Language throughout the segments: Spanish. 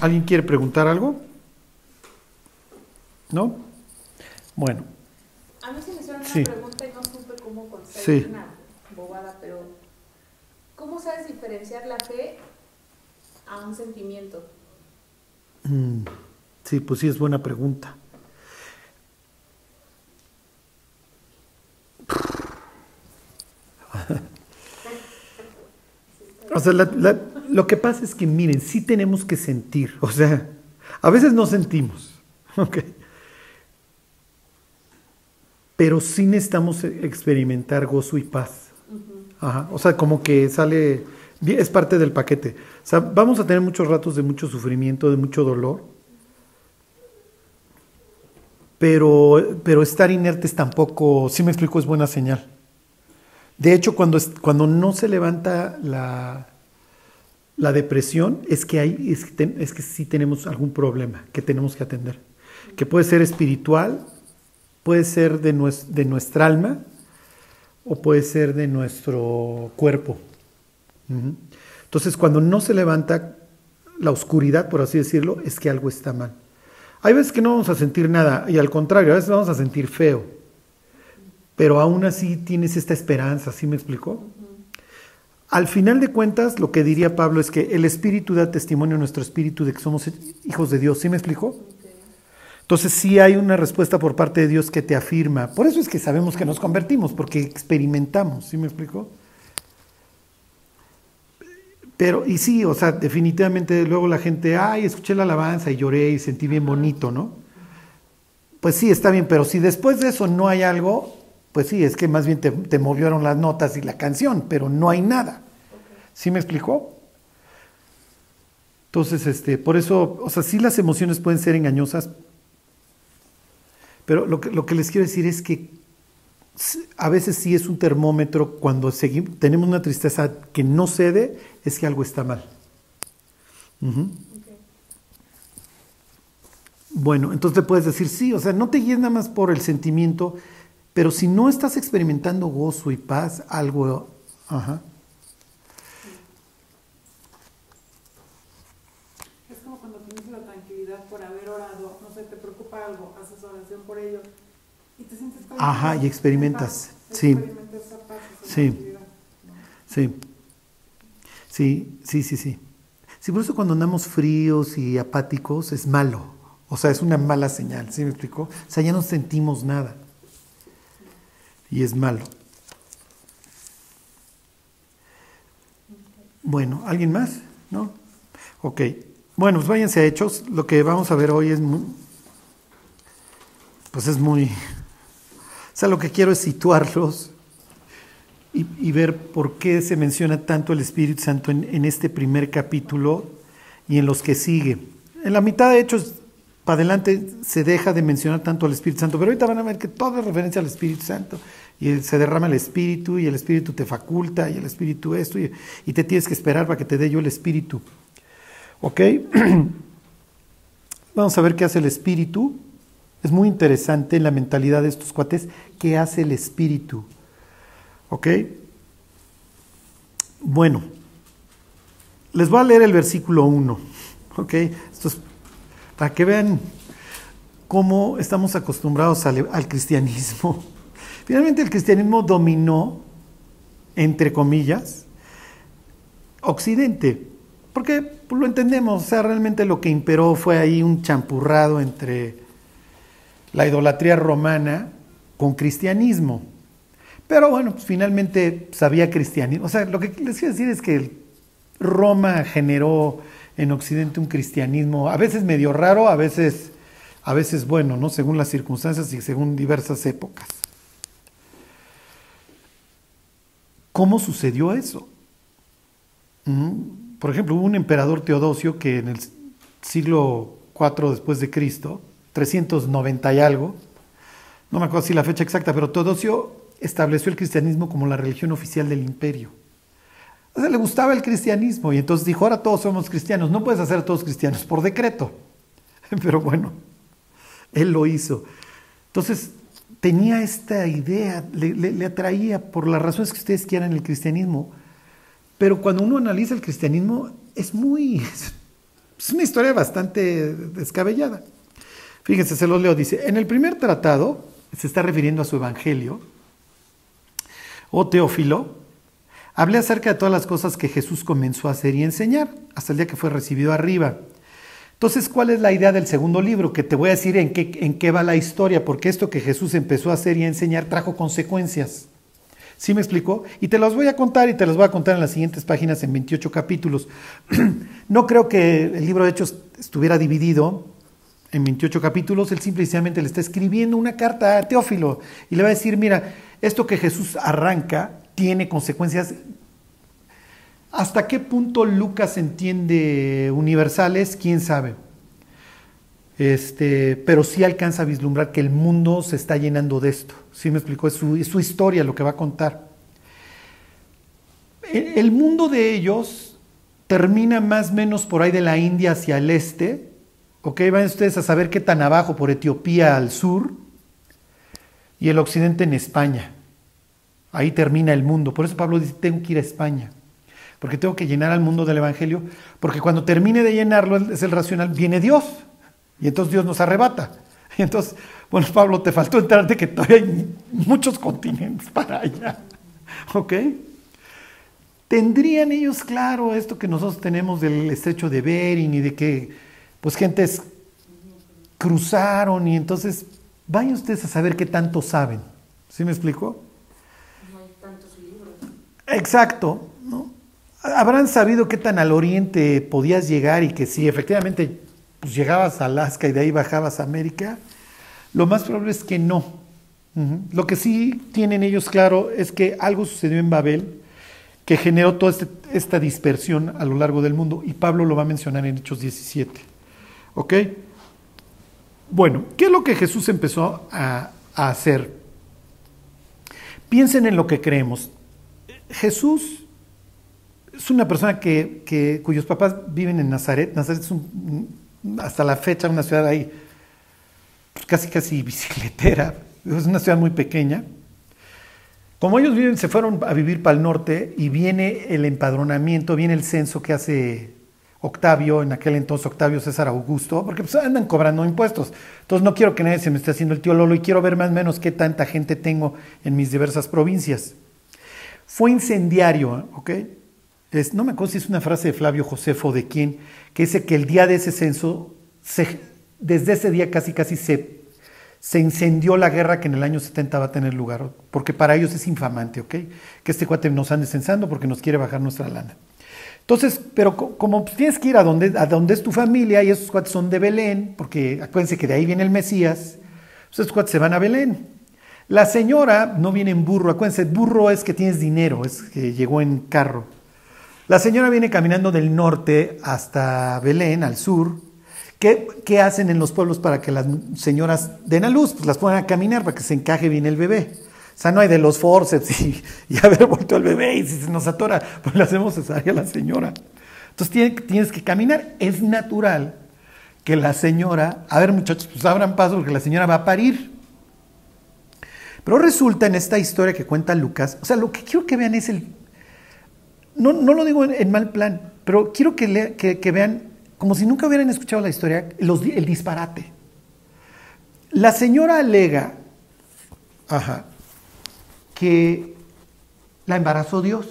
¿Alguien quiere preguntar algo? ¿No? Bueno. A mí se me suena una Sí. pregunta y no supe cómo contestar. Sí. Una bobada, pero ¿cómo sabes diferenciar la fe a un sentimiento? Mm, sí, pues sí, es buena pregunta. O sea, la- la- lo que pasa es que, miren, sí tenemos que sentir. O sea, a veces no sentimos. ¿ok? Pero sí necesitamos experimentar gozo y paz. Ajá, o sea, como que sale, es parte del paquete. O sea, vamos a tener muchos ratos de mucho sufrimiento, de mucho dolor, pero, pero estar inertes tampoco, si me explico, es buena señal. De hecho, cuando, cuando no se levanta la, la depresión, es que, hay, es, que ten- sí tenemos algún problema que tenemos que atender, que puede ser espiritual, puede ser de, nues- de nuestra alma, o puede ser de nuestro cuerpo. Entonces, cuando no se levanta la oscuridad, por así decirlo, es que algo está mal. Hay veces que no vamos a sentir nada, y al contrario, a veces vamos a sentir feo, pero aún así tienes esta esperanza, ¿sí me explicó? Al final de cuentas, lo que diría Pablo es que el Espíritu da testimonio a nuestro Espíritu de que somos hijos de Dios, ¿sí me explicó? Entonces sí hay una respuesta por parte de Dios que te afirma. Por eso es que sabemos que nos convertimos, porque experimentamos, ¿sí me explico? Pero, y sí, o sea, definitivamente luego la gente, ay, escuché la alabanza y lloré y sentí bien bonito, ¿no? Pues sí, está bien, pero si después de eso no hay algo, pues sí, es que más bien te, te movieron las notas y la canción, pero no hay nada. ¿Sí me explicó? Entonces, este, por eso, o sea, sí las emociones pueden ser engañosas, pero lo que, lo que les quiero decir es que a veces sí es un termómetro cuando segui- tenemos una tristeza que no cede, es que algo está mal. Bueno, entonces le puedes decir sí, o sea, no te guíes nada más por el sentimiento, pero si no estás experimentando gozo y paz, algo, ajá. Es como cuando tienes la tranquilidad por haber orado, no sé, te preocupa algo, haces oración por ello y te sientes con Ajá, y experimentas, sí. Sí. Sí. Sí, sí, sí, sí. Por eso cuando andamos fríos y apáticos es malo. O sea, es una mala señal, ¿sí me explicó? O sea, ya no sentimos nada. Y es malo. Bueno, ¿alguien más? ¿No? Ok. Bueno, pues váyanse a hechos. Lo que vamos a ver hoy es. Pues es muy... O sea, lo que quiero es situarlos y, ver por qué se menciona tanto el Espíritu Santo en, en este primer capítulo y en los que sigue. En la mitad de Hechos, para adelante, se deja de mencionar tanto al Espíritu Santo, pero ahorita van a ver que todo es referencia al Espíritu Santo. Y se derrama el Espíritu, y el Espíritu te faculta, y el Espíritu esto, y, y te tienes que esperar para que te dé yo el Espíritu. ¿Ok? Vamos a ver qué hace el Espíritu. Es muy interesante la mentalidad de estos cuates, qué hace el Espíritu. ¿Ok? Bueno, les voy a leer el versículo 1. ¿Ok? Esto es para que vean cómo estamos acostumbrados al, al cristianismo. Finalmente el cristianismo dominó, entre comillas, Occidente. Porque pues, lo entendemos, o sea, realmente lo que imperó fue ahí un champurrado entre la idolatría romana con cristianismo. Pero bueno, pues finalmente pues, había cristianismo. O sea, lo que les quiero decir es que Roma generó en Occidente un cristianismo, a veces medio raro, a veces, a veces bueno, ¿no? Según las circunstancias y según diversas épocas. ¿Cómo sucedió eso? Mm, Por ejemplo, hubo un emperador Teodosio que en el siglo IV después de Cristo, 390 y algo, no me acuerdo si la fecha exacta, pero Teodosio estableció el cristianismo como la religión oficial del imperio. Le gustaba el cristianismo y entonces dijo, ahora todos somos cristianos, no puedes hacer todos cristianos por decreto. Pero bueno, él lo hizo. Entonces, tenía esta idea, le, le, le atraía por las razones que ustedes quieran el cristianismo. Pero cuando uno analiza el cristianismo, es muy, Es una historia bastante descabellada. Fíjense, se los leo. Dice, en el primer tratado, se está refiriendo a su evangelio, o Teófilo, hablé acerca de todas las cosas que Jesús comenzó a hacer y enseñar, hasta el día que fue recibido arriba. Entonces, ¿cuál es la idea del segundo libro? Que te voy a decir en qué, en qué va la historia, porque esto que Jesús empezó a hacer y a enseñar trajo consecuencias. ¿Sí me explicó? Y te los voy a contar y te los voy a contar en las siguientes páginas en 28 capítulos. no creo que el libro de Hechos estuviera dividido en 28 capítulos, él simplemente le está escribiendo una carta a Teófilo y le va a decir, mira, esto que Jesús arranca tiene consecuencias. ¿Hasta qué punto Lucas entiende universales? ¿Quién sabe? Este, pero sí alcanza a vislumbrar que el mundo se está llenando de esto. ¿Sí me explicó? Es su, es su historia lo que va a contar. El mundo de ellos termina más o menos por ahí de la India hacia el este, Ok, van ustedes a saber qué tan abajo, por Etiopía al sur, y el occidente en España. Ahí termina el mundo. Por eso Pablo dice, tengo que ir a España, porque tengo que llenar al mundo del Evangelio, porque cuando termine de llenarlo, es el racional, viene Dios, y entonces Dios nos arrebata. Y entonces, bueno, Pablo, te faltó enterarte que todavía hay muchos continentes para allá. ¿Ok? ¿Tendrían ellos claro esto que nosotros tenemos del estrecho de Bering y de que pues gentes cruzaron y entonces vayan ustedes a saber qué tanto saben. ¿Sí me explico? No hay tantos libros. Exacto, ¿no? Habrán sabido qué tan al oriente podías llegar y que si efectivamente pues, llegabas a Alaska y de ahí bajabas a América, lo más probable es que no. Lo que sí tienen ellos claro es que algo sucedió en Babel que generó toda este, esta dispersión a lo largo del mundo y Pablo lo va a mencionar en Hechos 17. ¿Ok? Bueno, ¿qué es lo que Jesús empezó a, hacer? Piensen en lo que creemos. Jesús es una persona que, cuyos papás viven en Nazaret. Nazaret es hasta la fecha una ciudad ahí pues, casi casi bicicletera. Es una ciudad muy pequeña. Como ellos viven, se fueron a vivir para el norte y viene el empadronamiento, viene el censo que hace Octavio, en aquel entonces Octavio César Augusto, porque pues andan cobrando impuestos. Entonces no quiero que nadie se me esté haciendo el tío Lolo y quiero ver más o menos qué tanta gente tengo en mis diversas provincias. Fue incendiario, ¿ok? No me acuerdo si es una frase de Flavio Josefo de quién, que dice que el día de ese censo, desde ese día casi casi se, se incendió la guerra que en el año 70 va a tener lugar, porque para ellos es infamante, ¿ok? Que este cuate nos ande censando porque nos quiere bajar nuestra lana. Entonces, pero como tienes que ir a donde, a donde es tu familia y esos cuates son de Belén, porque acuérdense que de ahí viene el Mesías, pues esos cuates se van a Belén. La señora no viene en burro, acuérdense, burro es que tienes dinero, es que llegó en carro. La señora viene caminando del norte hasta Belén, al sur. ¿Qué, ¿Qué, hacen en los pueblos para que las señoras den a luz? Pues las pongan a caminar para que se encaje bien el bebé. Sea, no hay de los forceps y, haber vuelto al bebé y si se nos atora, pues le hacemos cesárea a la señora. Entonces tienes que caminar. Es natural que la señora, a ver muchachos, pues abran paso porque la señora va a parir. Pero resulta en esta historia que cuenta Lucas, o sea, lo que quiero que vean es el... No, no lo digo en, mal plan, pero quiero que, vean, como si nunca hubieran escuchado la historia, el disparate. La señora alega, ajá, que la embarazó Dios.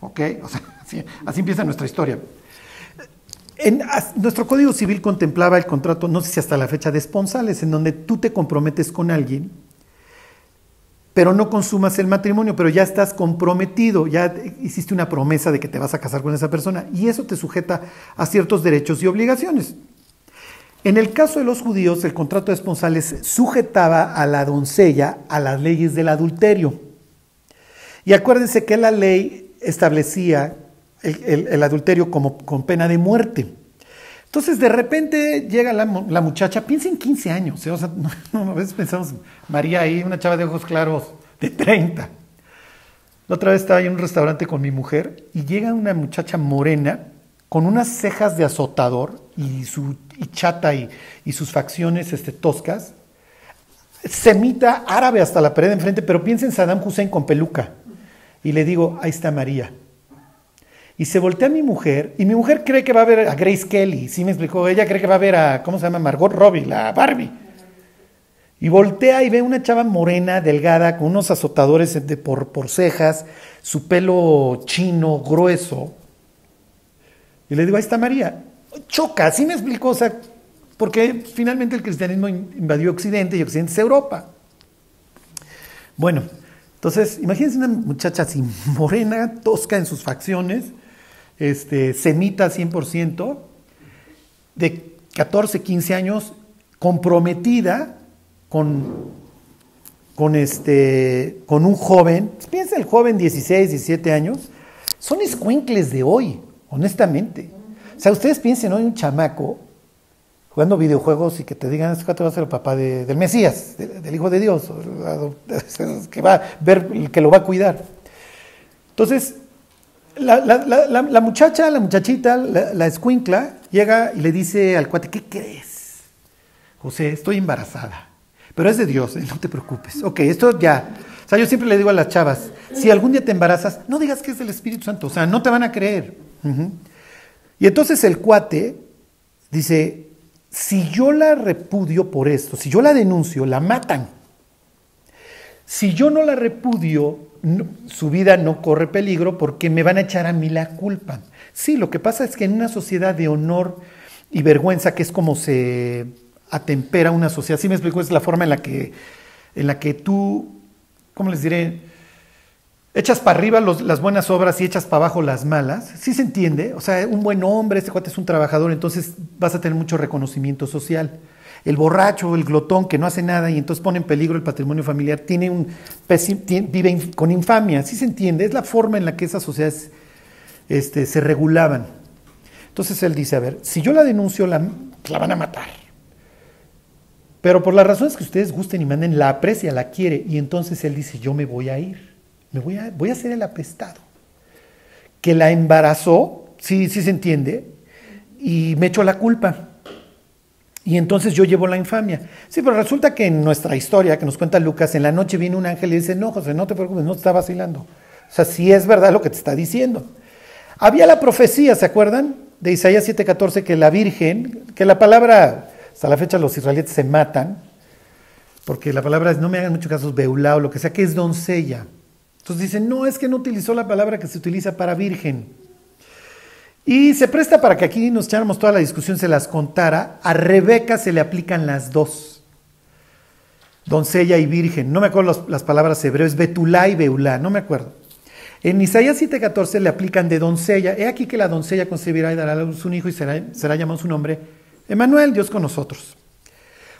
¿Ok? O sea, así, empieza nuestra historia. En, nuestro Código Civil contemplaba el contrato, no sé si hasta la fecha de esponsales, en donde tú te comprometes con alguien, pero no consumas el matrimonio, pero ya estás comprometido, ya hiciste una promesa de que te vas a casar con esa persona, y eso te sujeta a ciertos derechos y obligaciones. En el caso de los judíos, el contrato de esponsales sujetaba a la doncella a las leyes del adulterio. Y acuérdense que la ley establecía el, adulterio como con pena de muerte. Entonces, de repente llega la, muchacha, piensa en 15 años, ¿eh? o sea, no, a veces pensamos, María ahí, una chava de ojos claros de 30. La otra vez estaba en un restaurante con mi mujer y llega una muchacha morena con unas cejas de azotador y su chata y, sus facciones este, toscas, semita árabe hasta la pared de enfrente, pero piensa en Saddam Hussein con peluca. Y le digo, ahí está María. Y se voltea a mi mujer, y mi mujer cree que va a ver a Grace Kelly, ¿sí me explicó? Ella cree que va a ver a, ¿cómo se llama? Margot Robbie, la Barbie. Y voltea y ve una chava morena, delgada, con unos azotadores de por, por cejas, su pelo chino, grueso. Y le digo, ahí está María. Choca, ¿sí me explicó? O sea, porque finalmente el cristianismo invadió Occidente y Occidente es Europa. Bueno, entonces, imagínense una muchacha así morena, tosca en sus facciones, este, semita 100%, de 14, 15 años, comprometida con, con, este, con un joven, piensa el joven 16, 17 años, son escuincles de hoy, honestamente. O sea, ustedes piensen hoy un chamaco jugando videojuegos y que te digan, este va a ser el papá del Mesías, del, Hijo de Dios, que va a ver, que lo va a cuidar. Entonces, la, muchacha, la muchachita, la, escuincla, llega y le dice al cuate, ¿qué crees? José, estoy embarazada. Pero es de Dios, ¿eh? no te preocupes. Ok, esto ya. O sea, yo siempre le digo a las chavas, si algún día te embarazas, no digas que es del Espíritu Santo, o sea, no te van a creer. Y entonces el cuate dice, si yo la repudio por esto, si yo la denuncio, la matan. Si yo no la repudio, su vida no corre peligro porque me van a echar a mí la culpa. Sí, lo que pasa es que en una sociedad de honor y vergüenza, que es como se atempera una sociedad, sí me explico, es la forma en la que, en la que tú, ¿cómo les diré? Echas para arriba las buenas obras y echas para abajo las malas. Sí se entiende. O sea, un buen hombre, este cuate es un trabajador, entonces vas a tener mucho reconocimiento social el borracho, el glotón que no hace nada y entonces pone en peligro el patrimonio familiar, tiene un, vive con infamia, ¿sí se entiende? Es la forma en la que esas sociedades este, se regulaban. Entonces él dice, a ver, si yo la denuncio, la, la van a matar. Pero por las razones que ustedes gusten y manden, la aprecia, la quiere. Y entonces él dice, yo me voy a ir, voy a, voy a ser el apestado. Que la embarazó, sí, sí se entiende, y me echo la culpa. Y entonces yo llevo la infamia. Sí, pero resulta que en nuestra historia que nos cuenta Lucas, en la noche viene un ángel y dice, no, José, no te preocupes, no te está vacilando. O sea, sí es verdad lo que te está diciendo. Había la profecía, ¿se acuerdan? De Isaías 7:14, que la Virgen, que la palabra, hasta la fecha los israelitas se matan, porque la palabra es, no me hagan mucho caso, beulá o lo que sea, que es doncella. Entonces dicen, no, es que no utilizó la palabra que se utiliza para virgen. Y se presta para que aquí nos echáramos toda la discusión, se las contara. A Rebeca se le aplican las dos. Doncella y virgen. No me acuerdo las, palabras hebreas, Betulá y Beulá, no me acuerdo. En Isaías 7:14 le aplican de doncella. He aquí que la doncella concebirá y dará a luz un hijo y será, será llamado su nombre. Emanuel, Dios con nosotros.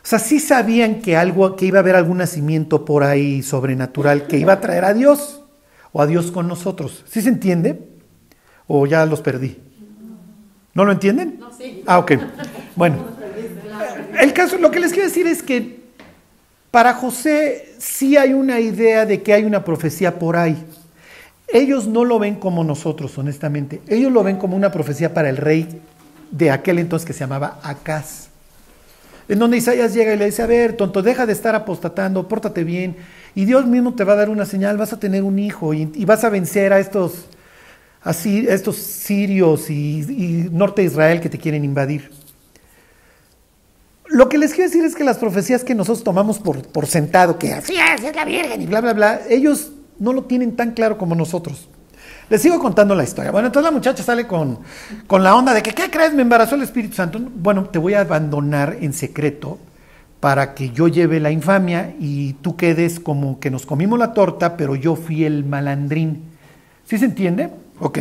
O sea, sí sabían que, algo, que iba a haber algún nacimiento por ahí sobrenatural que iba a traer a Dios o a Dios con nosotros. ¿Sí se entiende? ¿O ya los perdí? ¿No lo entienden? No, sí. Ah, ok. Bueno, el caso, lo que les quiero decir es que para José sí hay una idea de que hay una profecía por ahí. Ellos no lo ven como nosotros, honestamente. Ellos lo ven como una profecía para el rey de aquel entonces que se llamaba Acaz. En donde Isaías llega y le dice, a ver, tonto, deja de estar apostatando, pórtate bien, y Dios mismo te va a dar una señal, vas a tener un hijo y, vas a vencer a estos así estos sirios y, norte de Israel que te quieren invadir. Lo que les quiero decir es que las profecías que nosotros tomamos por, por sentado, que así es, es la Virgen y bla, bla, bla, ellos no lo tienen tan claro como nosotros. Les sigo contando la historia. Bueno, entonces la muchacha sale con, con la onda de que, ¿qué crees? Me embarazó el Espíritu Santo. Bueno, te voy a abandonar en secreto para que yo lleve la infamia y tú quedes como que nos comimos la torta, pero yo fui el malandrín. ¿Sí se entiende? Ok.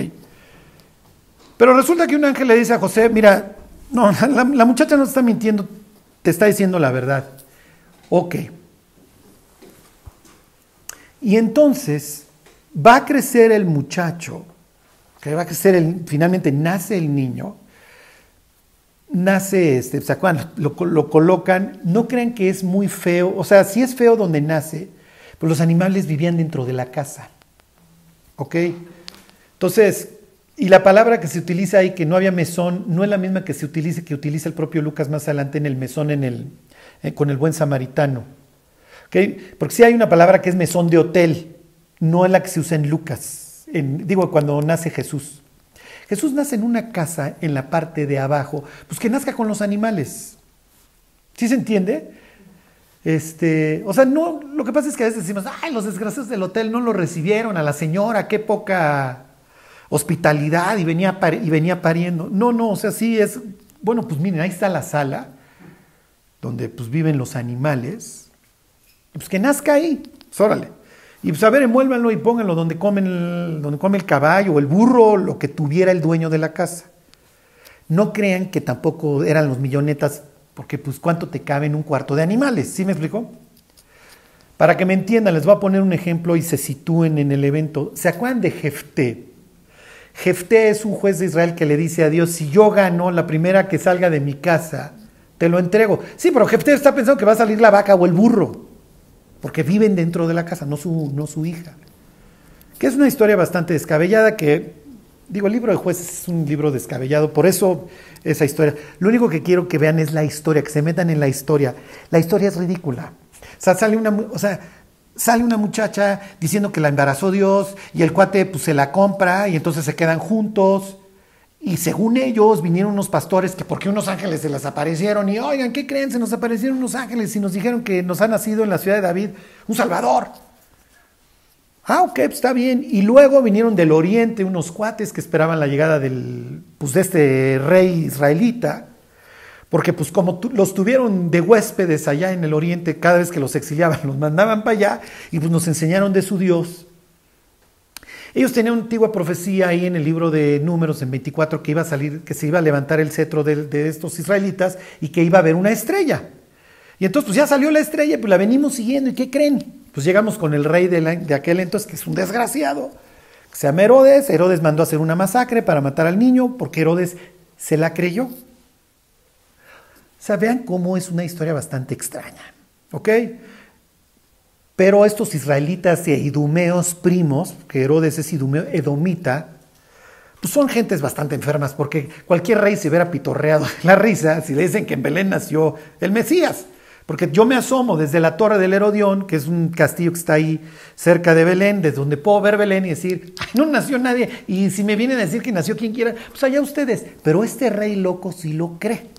Pero resulta que un ángel le dice a José, mira, no, la, muchacha no está mintiendo, te está diciendo la verdad. Ok. Y entonces va a crecer el muchacho, que va a crecer, el, finalmente nace el niño, nace, este, ¿se acuerdan? Lo, lo, colocan, no crean que es muy feo, o sea, sí es feo donde nace, pero los animales vivían dentro de la casa, ¿ok? Entonces, y la palabra que se utiliza ahí, que no había mesón, no es la misma que se utilice, que utiliza el propio Lucas más adelante en el mesón en el, eh, con el buen samaritano. ¿Okay? Porque sí hay una palabra que es mesón de hotel, no es la que se usa en Lucas, en, digo cuando nace Jesús. Jesús nace en una casa en la parte de abajo, pues que nazca con los animales. ¿Sí se entiende? Este, o sea, no, lo que pasa es que a veces decimos, ay, los desgraciados del hotel no lo recibieron a la señora, qué poca hospitalidad y venía, y venía pariendo. No, no, o sea, sí es, bueno, pues miren, ahí está la sala donde pues viven los animales, pues que nazca ahí, pues órale. Y pues a ver, envuélvanlo y pónganlo donde, comen donde come el caballo o el burro, lo que tuviera el dueño de la casa. No crean que tampoco eran los millonetas porque pues cuánto te cabe en un cuarto de animales, ¿sí me explico? Para que me entiendan, les voy a poner un ejemplo y se sitúen en el evento. ¿Se acuerdan de Jefté? Jefté es un juez de Israel que le dice a Dios, si yo gano la primera que salga de mi casa, te lo entrego. Sí, pero Jefté está pensando que va a salir la vaca o el burro, porque viven dentro de la casa, no su, no su hija. Que es una historia bastante descabellada que, digo, el libro de jueces es un libro descabellado, por eso esa historia. Lo único que quiero que vean es la historia, que se metan en la historia. La historia es ridícula. O sea, sale una, o sea, sale una muchacha diciendo que la embarazó Dios y el cuate pues se la compra y entonces se quedan juntos. Y según ellos vinieron unos pastores que porque unos ángeles se les aparecieron y oigan, ¿qué creen? Se nos aparecieron unos ángeles y nos dijeron que nos ha nacido en la ciudad de David un Salvador. Ah, ok, pues está bien. Y luego vinieron del oriente unos cuates que esperaban la llegada del, pues, de este rey israelita, porque pues como los tuvieron de huéspedes allá en el oriente, cada vez que los exiliaban los mandaban para allá y pues nos enseñaron de su Dios. Ellos tenían una antigua profecía ahí en el libro de Números en 24 que iba a salir, que se iba a levantar el cetro de, estos israelitas y que iba a haber una estrella. Y entonces pues ya salió la estrella, pues la venimos siguiendo y ¿qué creen? Pues llegamos con el rey de, aquel entonces, que es un desgraciado, que se llama Herodes. Herodes mandó a hacer una masacre para matar al niño, porque Herodes se la creyó. O sea, vean cómo es una historia bastante extraña. ¿Ok? Pero estos israelitas e idumeos primos, que Herodes es idumeo, edomita, pues son gentes bastante enfermas, porque cualquier rey se hubiera pitorreado la risa si le dicen que en Belén nació el Mesías. Porque yo me asomo desde la Torre del Herodión, que es un castillo que está ahí cerca de Belén, desde donde puedo ver Belén y decir, Ay, no nació nadie. Y si me vienen a decir que nació quien quiera, pues allá ustedes. Pero este rey loco sí lo cree.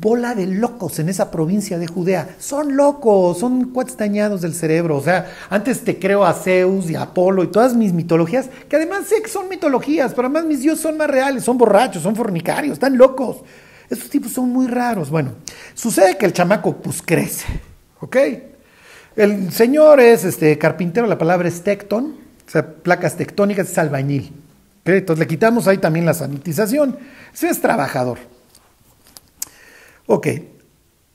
Bola de locos en esa provincia de Judea. Son locos, son cuates dañados del cerebro. O sea, antes te creo a Zeus y a Apolo y todas mis mitologías, que además sé que son mitologías, pero además mis dioses son más reales, son borrachos, son fornicarios, están locos. Estos tipos son muy raros. Bueno, sucede que el chamaco pues crece, ¿ok? El señor es este, carpintero, la palabra es tecton, o sea, placas tectónicas, es albañil. Entonces le quitamos ahí también la sanitización. Ese es trabajador. Ok,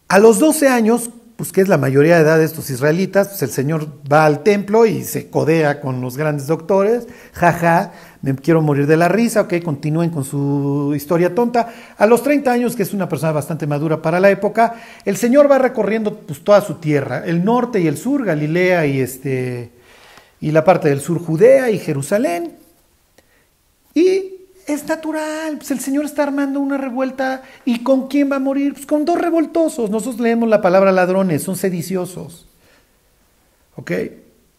a los 12 años, pues que es la mayoría de edad de estos israelitas, pues el señor va al templo y se codea con los grandes doctores, jaja, me quiero morir de la risa, ok, continúen con su historia tonta. A los 30 años, que es una persona bastante madura para la época, el Señor va recorriendo pues, toda su tierra, el norte y el sur, Galilea y, este, y la parte del sur, Judea y Jerusalén. Y es natural, pues el Señor está armando una revuelta. ¿Y con quién va a morir? Pues con dos revoltosos. Nosotros leemos la palabra ladrones, son sediciosos. ¿Ok?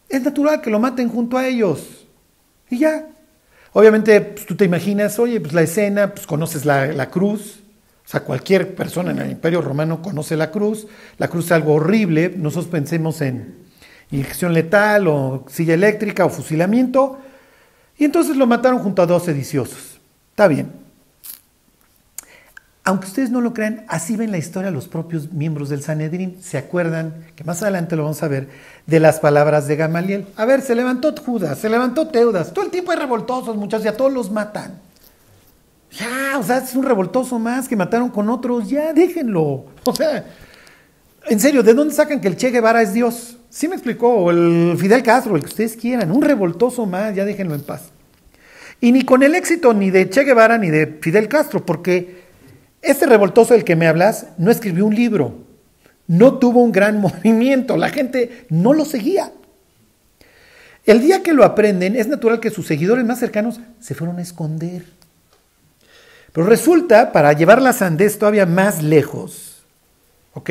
Es natural que lo maten junto a ellos. Y ya, Obviamente, pues, tú te imaginas, oye, pues la escena, pues conoces la, cruz, o sea, cualquier persona en el Imperio Romano conoce la cruz, la cruz es algo horrible, nosotros pensemos en inyección letal o silla eléctrica o fusilamiento, y entonces lo mataron junto a dos sediciosos. Está bien. Aunque ustedes no lo crean, así ven la historia los propios miembros del Sanedrín. Se acuerdan, que más adelante lo vamos a ver, de las palabras de Gamaliel. A ver, se levantó Judas, se levantó Teudas. Todo el tiempo hay revoltosos, muchachos, ya todos los matan. Ya, o sea, es un revoltoso más que mataron con otros. Ya, déjenlo. O sea, en serio, ¿de dónde sacan que el Che Guevara es Dios? Sí me explicó, o el Fidel Castro, el que ustedes quieran. Un revoltoso más, ya déjenlo en paz. Y ni con el éxito ni de Che Guevara ni de Fidel Castro, porque este revoltoso del que me hablas no escribió un libro, no tuvo un gran movimiento, la gente no lo seguía. El día que lo aprenden, es natural que sus seguidores más cercanos se fueron a esconder. Pero resulta, para llevar la sandez todavía más lejos, ¿ok?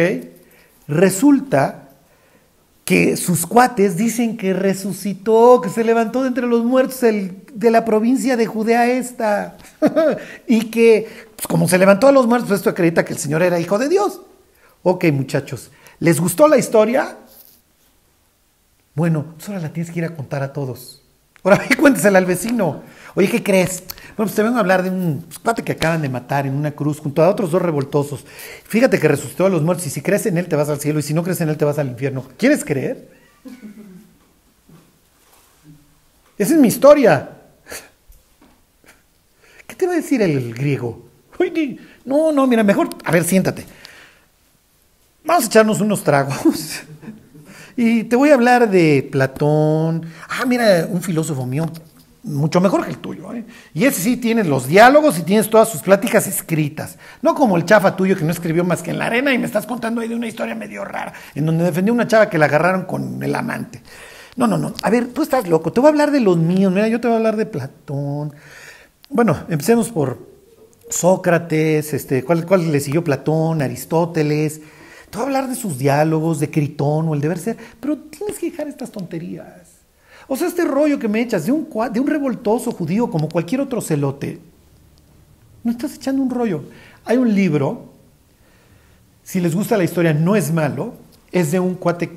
Resulta que sus cuates dicen que resucitó, que se levantó de entre los muertos de la provincia de Judea esta, y que pues, como se levantó de los muertos, esto acredita que el Señor era hijo de Dios. Ok, muchachos, ¿les gustó la historia? Bueno, pues ahora la tienes que ir a contar a todos. Ahora cuéntesela al vecino. Oye, ¿qué crees? Bueno, pues te vengo a hablar de un cuate que acaban de matar en una cruz junto a otros dos revoltosos. Fíjate que resucitó a los muertos y si crees en él te vas al cielo y si no crees en él te vas al infierno. ¿Quieres creer? Esa es mi historia. ¿Qué te va a decir el griego? Oye, no, no, mira, mejor, a ver, siéntate. Vamos a echarnos unos tragos. Y te voy a hablar de Platón. Ah, mira, un filósofo mío, mucho mejor que el tuyo. ¿eh? Y ese sí tiene los diálogos y tienes todas sus pláticas escritas. No como el chafa tuyo que no escribió más que en la arena y me estás contando ahí de una historia medio rara, en donde defendió una chava que la agarraron con el amante. No, no, no. A ver, tú estás loco. Te voy a hablar de los míos. Mira, yo te voy a hablar de Platón. Bueno, empecemos por Sócrates, este, ¿cuál, cuál le siguió Platón, Aristóteles. Te voy a hablar de sus diálogos, de Critón o el deber ser, pero tienes que dejar estas tonterías. O sea, este rollo que me echas de un, de un revoltoso judío como cualquier otro celote, no estás echando un rollo. Hay un libro, si les gusta la historia, no es malo, es de un cuate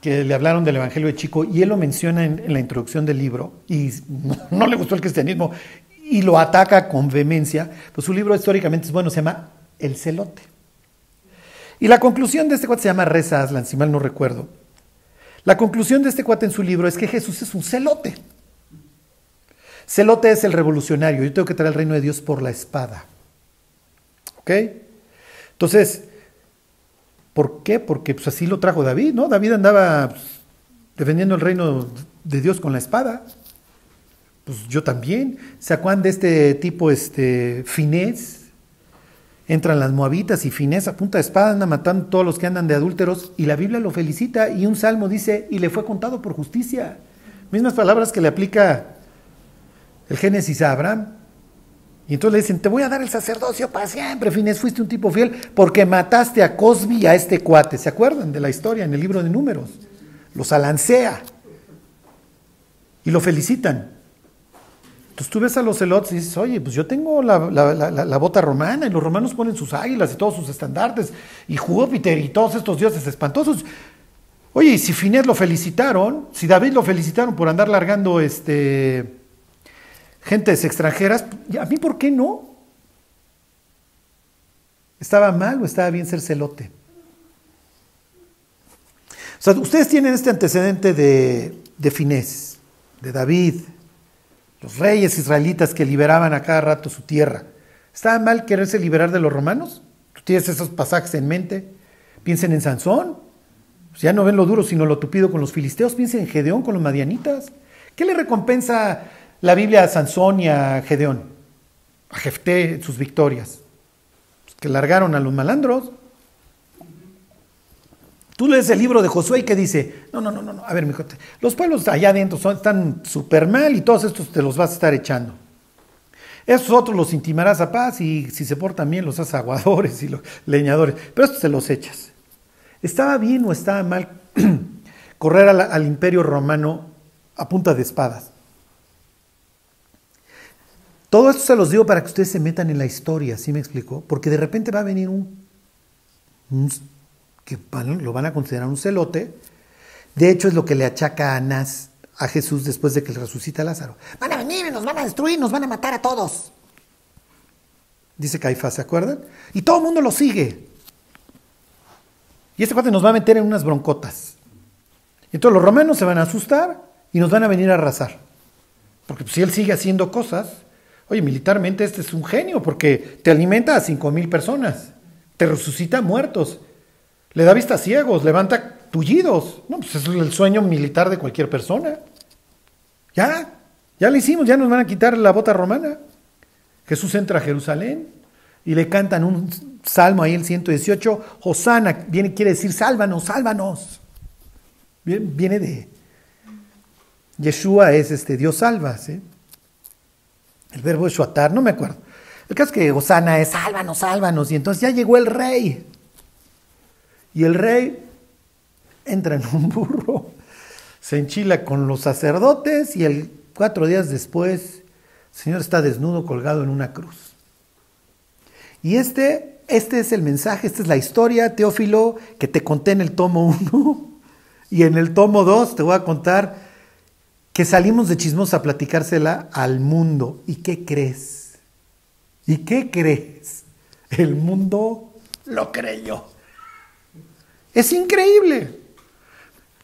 que le hablaron del Evangelio de Chico y él lo menciona en, la introducción del libro y no, le gustó el cristianismo y lo ataca con vehemencia, pues su libro históricamente es bueno, se llama El celote. Y la conclusión de este cuate se llama Reza Aslan, si mal no recuerdo. La conclusión de este cuate en su libro es que Jesús es un celote. Celote es el revolucionario. Yo tengo que traer el reino de Dios por la espada. ¿Ok? Entonces, ¿por qué? Porque pues, así lo trajo David, ¿no? David andaba pues, defendiendo el reino de Dios con la espada. Pues yo también. ¿Se acuerdan de este tipo, este, finés? Entran las moabitas y Finés a punta de espada anda matando a todos los que andan de adúlteros y la Biblia lo felicita y un salmo dice, y le fue contado por justicia. Mismas palabras que le aplica el Génesis a Abraham. Y entonces le dicen, te voy a dar el sacerdocio para siempre, Finés, fuiste un tipo fiel porque mataste a Cosbi y a este cuate. ¿Se acuerdan de la historia en el libro de números? Los alancea y lo felicitan. Entonces tú ves a los celotes y dices, oye, pues yo tengo la, bota romana y los romanos ponen sus águilas y todos sus estandartes y Júpiter y todos estos dioses espantosos. Oye, y si Finet lo felicitaron, si David lo felicitaron por andar largando este, gentes extranjeras, ¿a mí por qué no? ¿Estaba mal o estaba bien ser celote? O sea, ustedes tienen este antecedente de, de Finés, de David, los reyes israelitas que liberaban a cada rato su tierra. ¿Estaba mal quererse liberar de los romanos? ¿Tú tienes esos pasajes en mente? Piensen en Sansón. Pues ya no ven lo duro, sino lo tupido con los filisteos. Piensen en Gedeón con los madianitas. ¿Qué le recompensa la Biblia a Sansón y a Gedeón? A Jefté sus victorias. Pues que largaron a los malandros. Tú lees el libro de Josué y que dice, no, no, no, no, a ver, mijo, los pueblos allá adentro están súper mal y todos estos te los vas a estar echando. Esos otros los intimarás a paz y si se portan bien los haces aguadores y los leñadores, pero estos te los echas. ¿Estaba bien o estaba mal correr al, imperio romano a punta de espadas? Todo esto se los digo para que ustedes se metan en la historia, ¿sí me explico? Porque de repente va a venir un que lo van a considerar un celote. De hecho, es lo que le achaca a Anás a Jesús después de que le resucita a Lázaro. Van a venir, nos van a destruir, nos van a matar a todos. Dice Caifás, ¿se acuerdan? Y todo el mundo lo sigue. Y este cuate nos va a meter en unas broncotas. Entonces los romanos se van a asustar y nos van a venir a arrasar. Porque si él sigue haciendo cosas, oye, militarmente este es un genio porque te alimenta a cinco mil personas, te resucita muertos, le da vista a ciegos, levanta tullidos. No, pues es el sueño militar de cualquier persona. Ya, ya lo hicimos, ya nos van a quitar la bota romana. Jesús entra a Jerusalén y le cantan un salmo ahí, el 118, Hosana, viene, quiere decir sálvanos, sálvanos. Viene de Yeshua es este, Dios salva, ¿sí? El verbo es shuatar, no me acuerdo. El caso es que Hosana es sálvanos, sálvanos, y entonces ya llegó el rey. Y el rey entra en un burro, se enchila con los sacerdotes y el cuatro días después el Señor está desnudo colgado en una cruz. Y este, este es el mensaje, esta es la historia, Teófilo, que te conté en el tomo 1. Y en el tomo 2 te voy a contar que salimos de chismos a platicársela al mundo. ¿Y qué crees? ¿Y qué crees? El mundo lo creyó. Es increíble.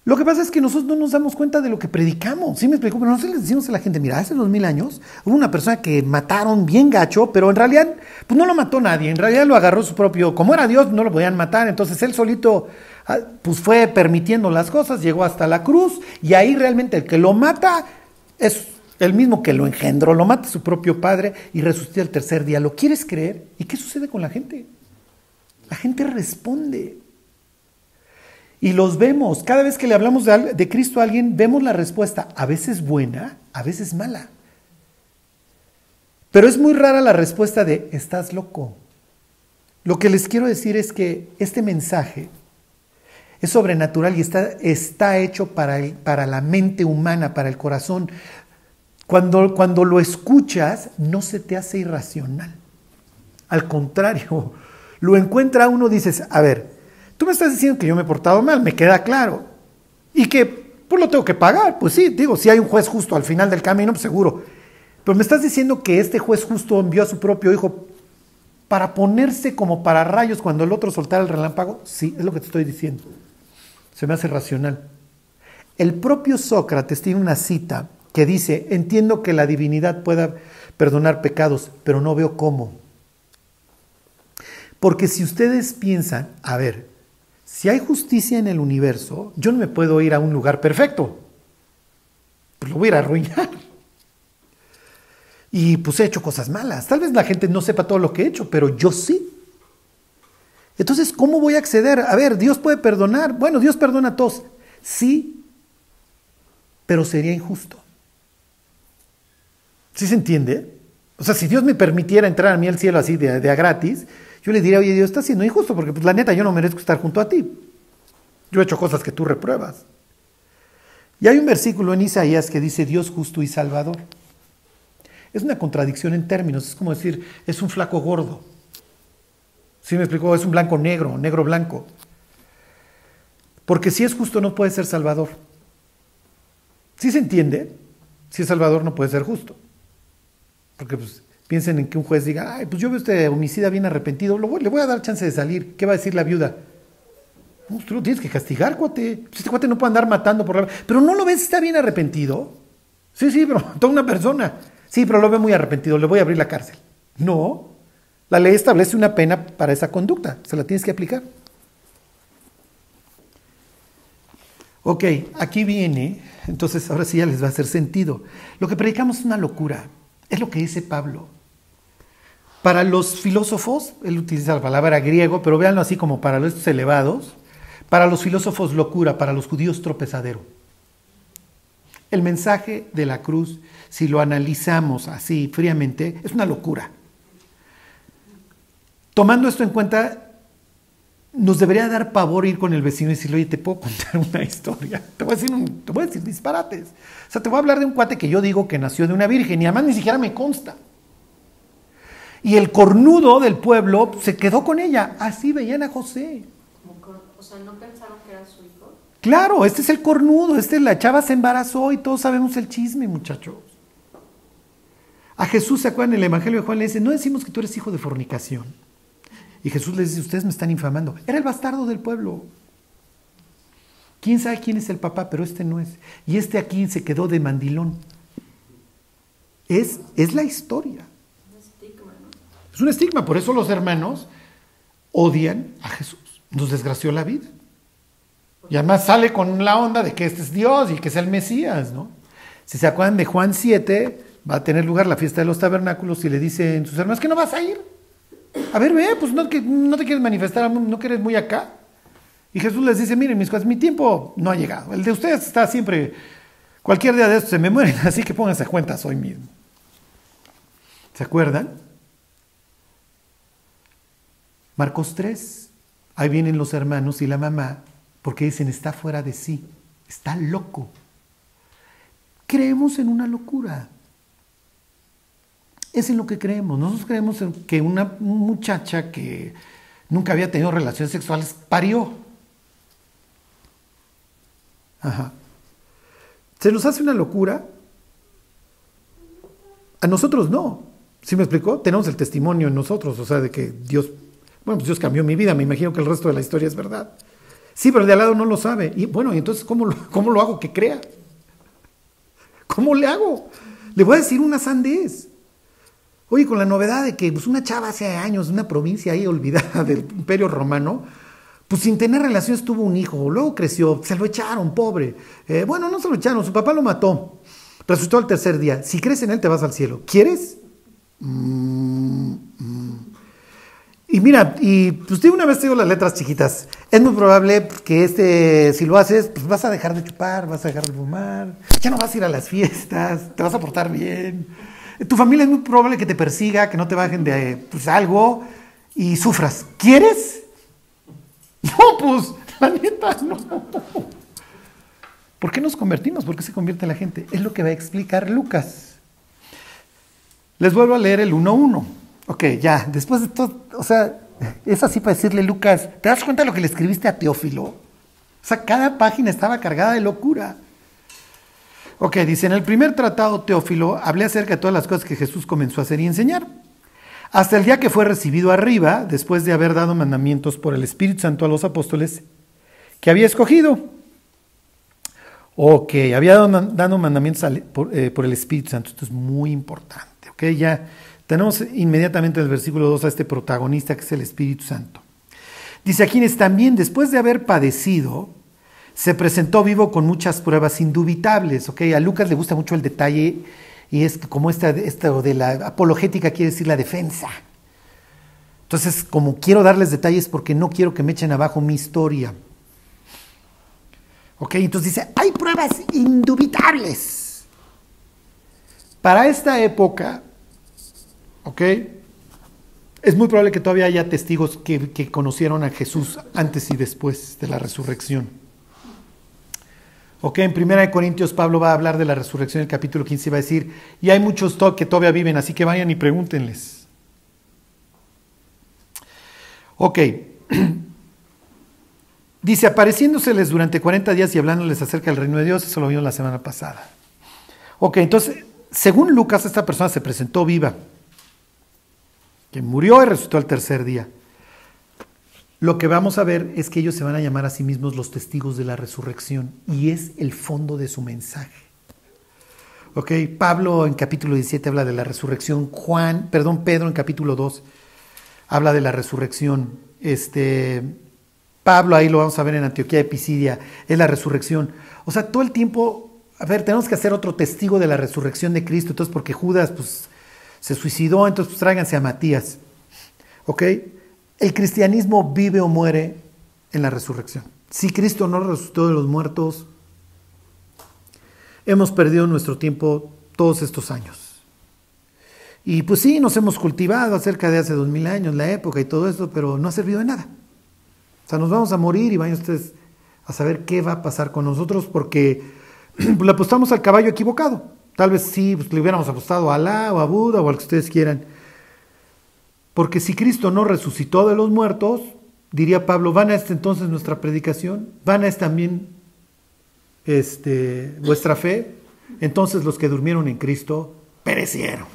Lo que pasa es que nosotros no nos damos cuenta de lo que predicamos. ¿Sí me explico? Pero nosotros les decimos a la gente, mira, hace dos mil años hubo una persona que mataron bien gacho, pero en realidad pues no lo mató nadie. En realidad lo agarró su propio... Como era Dios, no lo podían matar. Entonces él solito ah, pues fue permitiendo las cosas, llegó hasta la cruz y ahí realmente el que lo mata es el mismo que lo engendró, lo mata su propio padre y resucita el tercer día. ¿Lo quieres creer? ¿Y qué sucede con la gente? La gente responde. Y los vemos. Cada vez que le hablamos de, Cristo a alguien, vemos la respuesta, a veces buena, a veces mala. Pero es muy rara la respuesta de, estás loco. Lo que les quiero decir es que este mensaje es sobrenatural y está, está hecho para, el, para la mente humana, para el corazón. Cuando, cuando lo escuchas, no se te hace irracional. Al contrario, lo encuentra uno, dices, a ver, Tú me estás diciendo que yo me he portado mal, me queda claro. Y que pues lo tengo que pagar. Pues sí, digo, si hay un juez justo al final del camino, pues seguro. Pero me estás diciendo que este juez justo envió a su propio hijo para ponerse como para rayos cuando el otro soltara el relámpago. Sí, es lo que te estoy diciendo. Se me hace racional. El propio Sócrates tiene una cita que dice, entiendo que la divinidad pueda perdonar pecados, pero no veo cómo. Porque si ustedes piensan, a ver, si hay justicia en el universo, yo no me puedo ir a un lugar perfecto. Pues lo voy a arruinar. Y pues he hecho cosas malas. Tal vez la gente no sepa todo lo que he hecho, pero yo sí. Entonces, ¿cómo voy a acceder? A ver, Dios puede perdonar. Bueno, Dios perdona a todos. Sí, pero sería injusto. ¿Sí se entiende? O sea, si Dios me permitiera entrar a mí al cielo así de, de a gratis, yo le diría, oye, Dios está siendo injusto porque pues la neta yo no merezco estar junto a ti. Yo he hecho cosas que tú repruebas. Y hay un versículo en Isaías que dice Dios justo y salvador. Es una contradicción en términos, es como decir, es un flaco gordo. ¿Sí me explicó? Es un blanco negro, negro blanco. Porque si es justo no puede ser salvador. ¿Sí se entiende? Si es salvador no puede ser justo. Porque pues, piensen en que un juez diga, ay, pues yo veo este homicida bien arrepentido, le voy a dar chance de salir. ¿Qué va a decir la viuda? No, tú lo tienes que castigar, cuate. Pues este cuate no puede andar matando por la... Pero no lo ves, está bien arrepentido. Sí, sí, pero toda una persona. Sí, pero lo ve muy arrepentido, le voy a abrir la cárcel. No, la ley establece una pena para esa conducta, se la tienes que aplicar. Ok, aquí viene, entonces ahora sí ya les va a hacer sentido. Lo que predicamos es una locura, es lo que dice Pablo. Para los filósofos, él utiliza la palabra griego, pero véanlo así como para los elevados, para los filósofos locura, para los judíos tropezadero. El mensaje de la cruz, si lo analizamos así fríamente, es una locura. Tomando esto en cuenta, nos debería dar pavor ir con el vecino y decirle, oye, te puedo contar una historia. Te voy a decir, te voy a decir disparates. O sea, te voy a hablar de un cuate que yo digo que nació de una virgen y además ni siquiera me consta. Y el cornudo del pueblo se quedó con ella. Así veían a José. O sea, ¿no pensaron que era su hijo? Claro, este es el cornudo, este la chava se embarazó y todos sabemos el chisme, muchachos. A Jesús, ¿se acuerdan? En el Evangelio de Juan le dice, no decimos que tú eres hijo de fornicación. Y Jesús les dice, ustedes me están infamando. Era el bastardo del pueblo. ¿Quién sabe quién es el papá? Pero este no es. Y este aquí se quedó de mandilón. Es, es la historia. Es un estigma, por eso los hermanos odian a Jesús. Nos desgració la vida. Y además sale con la onda de que este es Dios y que es el Mesías, ¿no? Si se acuerdan de Juan 7, va a tener lugar la fiesta de los tabernáculos y le dicen sus hermanos que no vas a ir. A ver, ve, pues no, te quieres manifestar, no quieres muy acá. Y Jesús les dice, miren mis cosas, mi tiempo no ha llegado. El de ustedes está siempre, cualquier día de estos se me mueren, así que pónganse cuentas hoy mismo. ¿Se acuerdan? Marcos 3, ahí vienen los hermanos y la mamá porque dicen, está fuera de sí, está loco. Creemos en una locura. Es en lo que creemos. Nosotros creemos que una muchacha que nunca había tenido relaciones sexuales parió. Ajá. Se nos hace una locura. A nosotros no. ¿Sí me explicó? Tenemos el testimonio en nosotros, o sea, de que Dios, bueno, pues Dios cambió mi vida, me imagino que el resto de la historia es verdad. Sí, pero el de al lado no lo sabe. Y bueno, ¿y entonces cómo lo, cómo lo hago que crea? ¿Cómo le hago? Le voy a decir una sandez. Oye, con la novedad de que pues, una chava hace años, una provincia ahí olvidada del imperio romano, pues sin tener relaciones tuvo un hijo, luego creció, se lo echaron, pobre. Eh, bueno, no se lo echaron, su papá lo mató. Resultó al tercer día. Si crees en él, te vas al cielo. ¿Quieres? Mm. Y mira, y pues de una vez te digo las letras chiquitas. Es muy probable que este, si lo haces, pues vas a dejar de chupar, vas a dejar de fumar, ya no vas a ir a las fiestas, te vas a portar bien. Tu familia es muy probable que te persiga, que no te bajen de pues, algo y sufras. ¿Quieres? No, pues, la neta, no. ¿Por qué nos convertimos? ¿Por qué se convierte la gente? Es lo que va a explicar Lucas. Les vuelvo a leer el 1.1. Ok, ya, después de todo, o sea, es así para decirle, Lucas, ¿te das cuenta de lo que le escribiste a Teófilo? O sea, cada página estaba cargada de locura. Ok, dice, en el primer tratado, Teófilo, hablé acerca de todas las cosas que Jesús comenzó a hacer y enseñar. Hasta el día que fue recibido arriba, después de haber dado mandamientos por el Espíritu Santo a los apóstoles que había escogido. Ok, había dado, mandamientos por, eh, por el Espíritu Santo. Esto es muy importante. Ok, ya tenemos inmediatamente en el versículo 2 a este protagonista que es el Espíritu Santo. Dice a quienes también después de haber padecido, se presentó vivo con muchas pruebas indubitables. ¿okay? A Lucas le gusta mucho el detalle y es como esta, esta de la apologética quiere decir la defensa. Entonces, como quiero darles detalles porque no quiero que me echen abajo mi historia. ¿Ok? Entonces dice, hay pruebas indubitables. Para esta época, ¿Ok? Es muy probable que todavía haya testigos que, conocieron a Jesús antes y después de la resurrección. Ok, en 1 Corintios Pablo va a hablar de la resurrección en el capítulo 15 y va a decir, y hay muchos que todavía viven, así que vayan y pregúntenles. Ok, dice, apareciéndoseles durante 40 días y hablándoles acerca del reino de Dios, eso lo vimos la semana pasada. Ok, entonces, según Lucas, esta persona se presentó viva que murió y resucitó al tercer día. Lo que vamos a ver es que ellos se van a llamar a sí mismos los testigos de la resurrección y es el fondo de su mensaje. Ok, Pablo en capítulo 17 habla de la resurrección, Juan, perdón, Pedro en capítulo 2 habla de la resurrección. Este, Pablo, ahí lo vamos a ver en Antioquía de Pisidia, es la resurrección. O sea, todo el tiempo, a ver, tenemos que hacer otro testigo de la resurrección de Cristo, entonces porque Judas, pues se suicidó, entonces pues, tráiganse a Matías. ¿Ok? El cristianismo vive o muere en la resurrección. Si Cristo no resucitó de los muertos, hemos perdido nuestro tiempo todos estos años. Y pues sí, nos hemos cultivado acerca de hace dos mil años, la época y todo eso, pero no ha servido de nada. O sea, nos vamos a morir y vayan ustedes a saber qué va a pasar con nosotros porque le apostamos al caballo equivocado. Tal vez sí pues, le hubiéramos apostado a Alá o a Buda o al que ustedes quieran. Porque si Cristo no resucitó de los muertos, diría Pablo, ¿van a este entonces nuestra predicación? ¿Van a este también este, vuestra fe? Entonces los que durmieron en Cristo perecieron.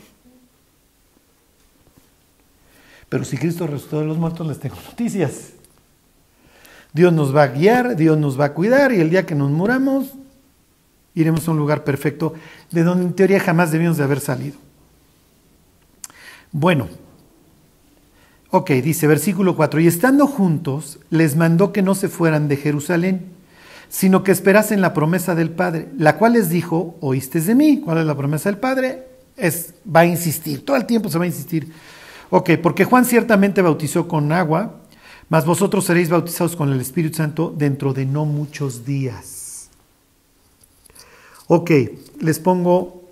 Pero si Cristo resucitó de los muertos, les tengo noticias. Dios nos va a guiar, Dios nos va a cuidar y el día que nos muramos, iremos a un lugar perfecto de donde en teoría jamás debíamos de haber salido. Bueno, ok, dice versículo 4, y estando juntos, les mandó que no se fueran de Jerusalén, sino que esperasen la promesa del Padre, la cual les dijo, oíste de mí. ¿Cuál es la promesa del Padre? Es, va a insistir, todo el tiempo se va a insistir. Ok, porque Juan ciertamente bautizó con agua, mas vosotros seréis bautizados con el Espíritu Santo dentro de no muchos días. Ok, les pongo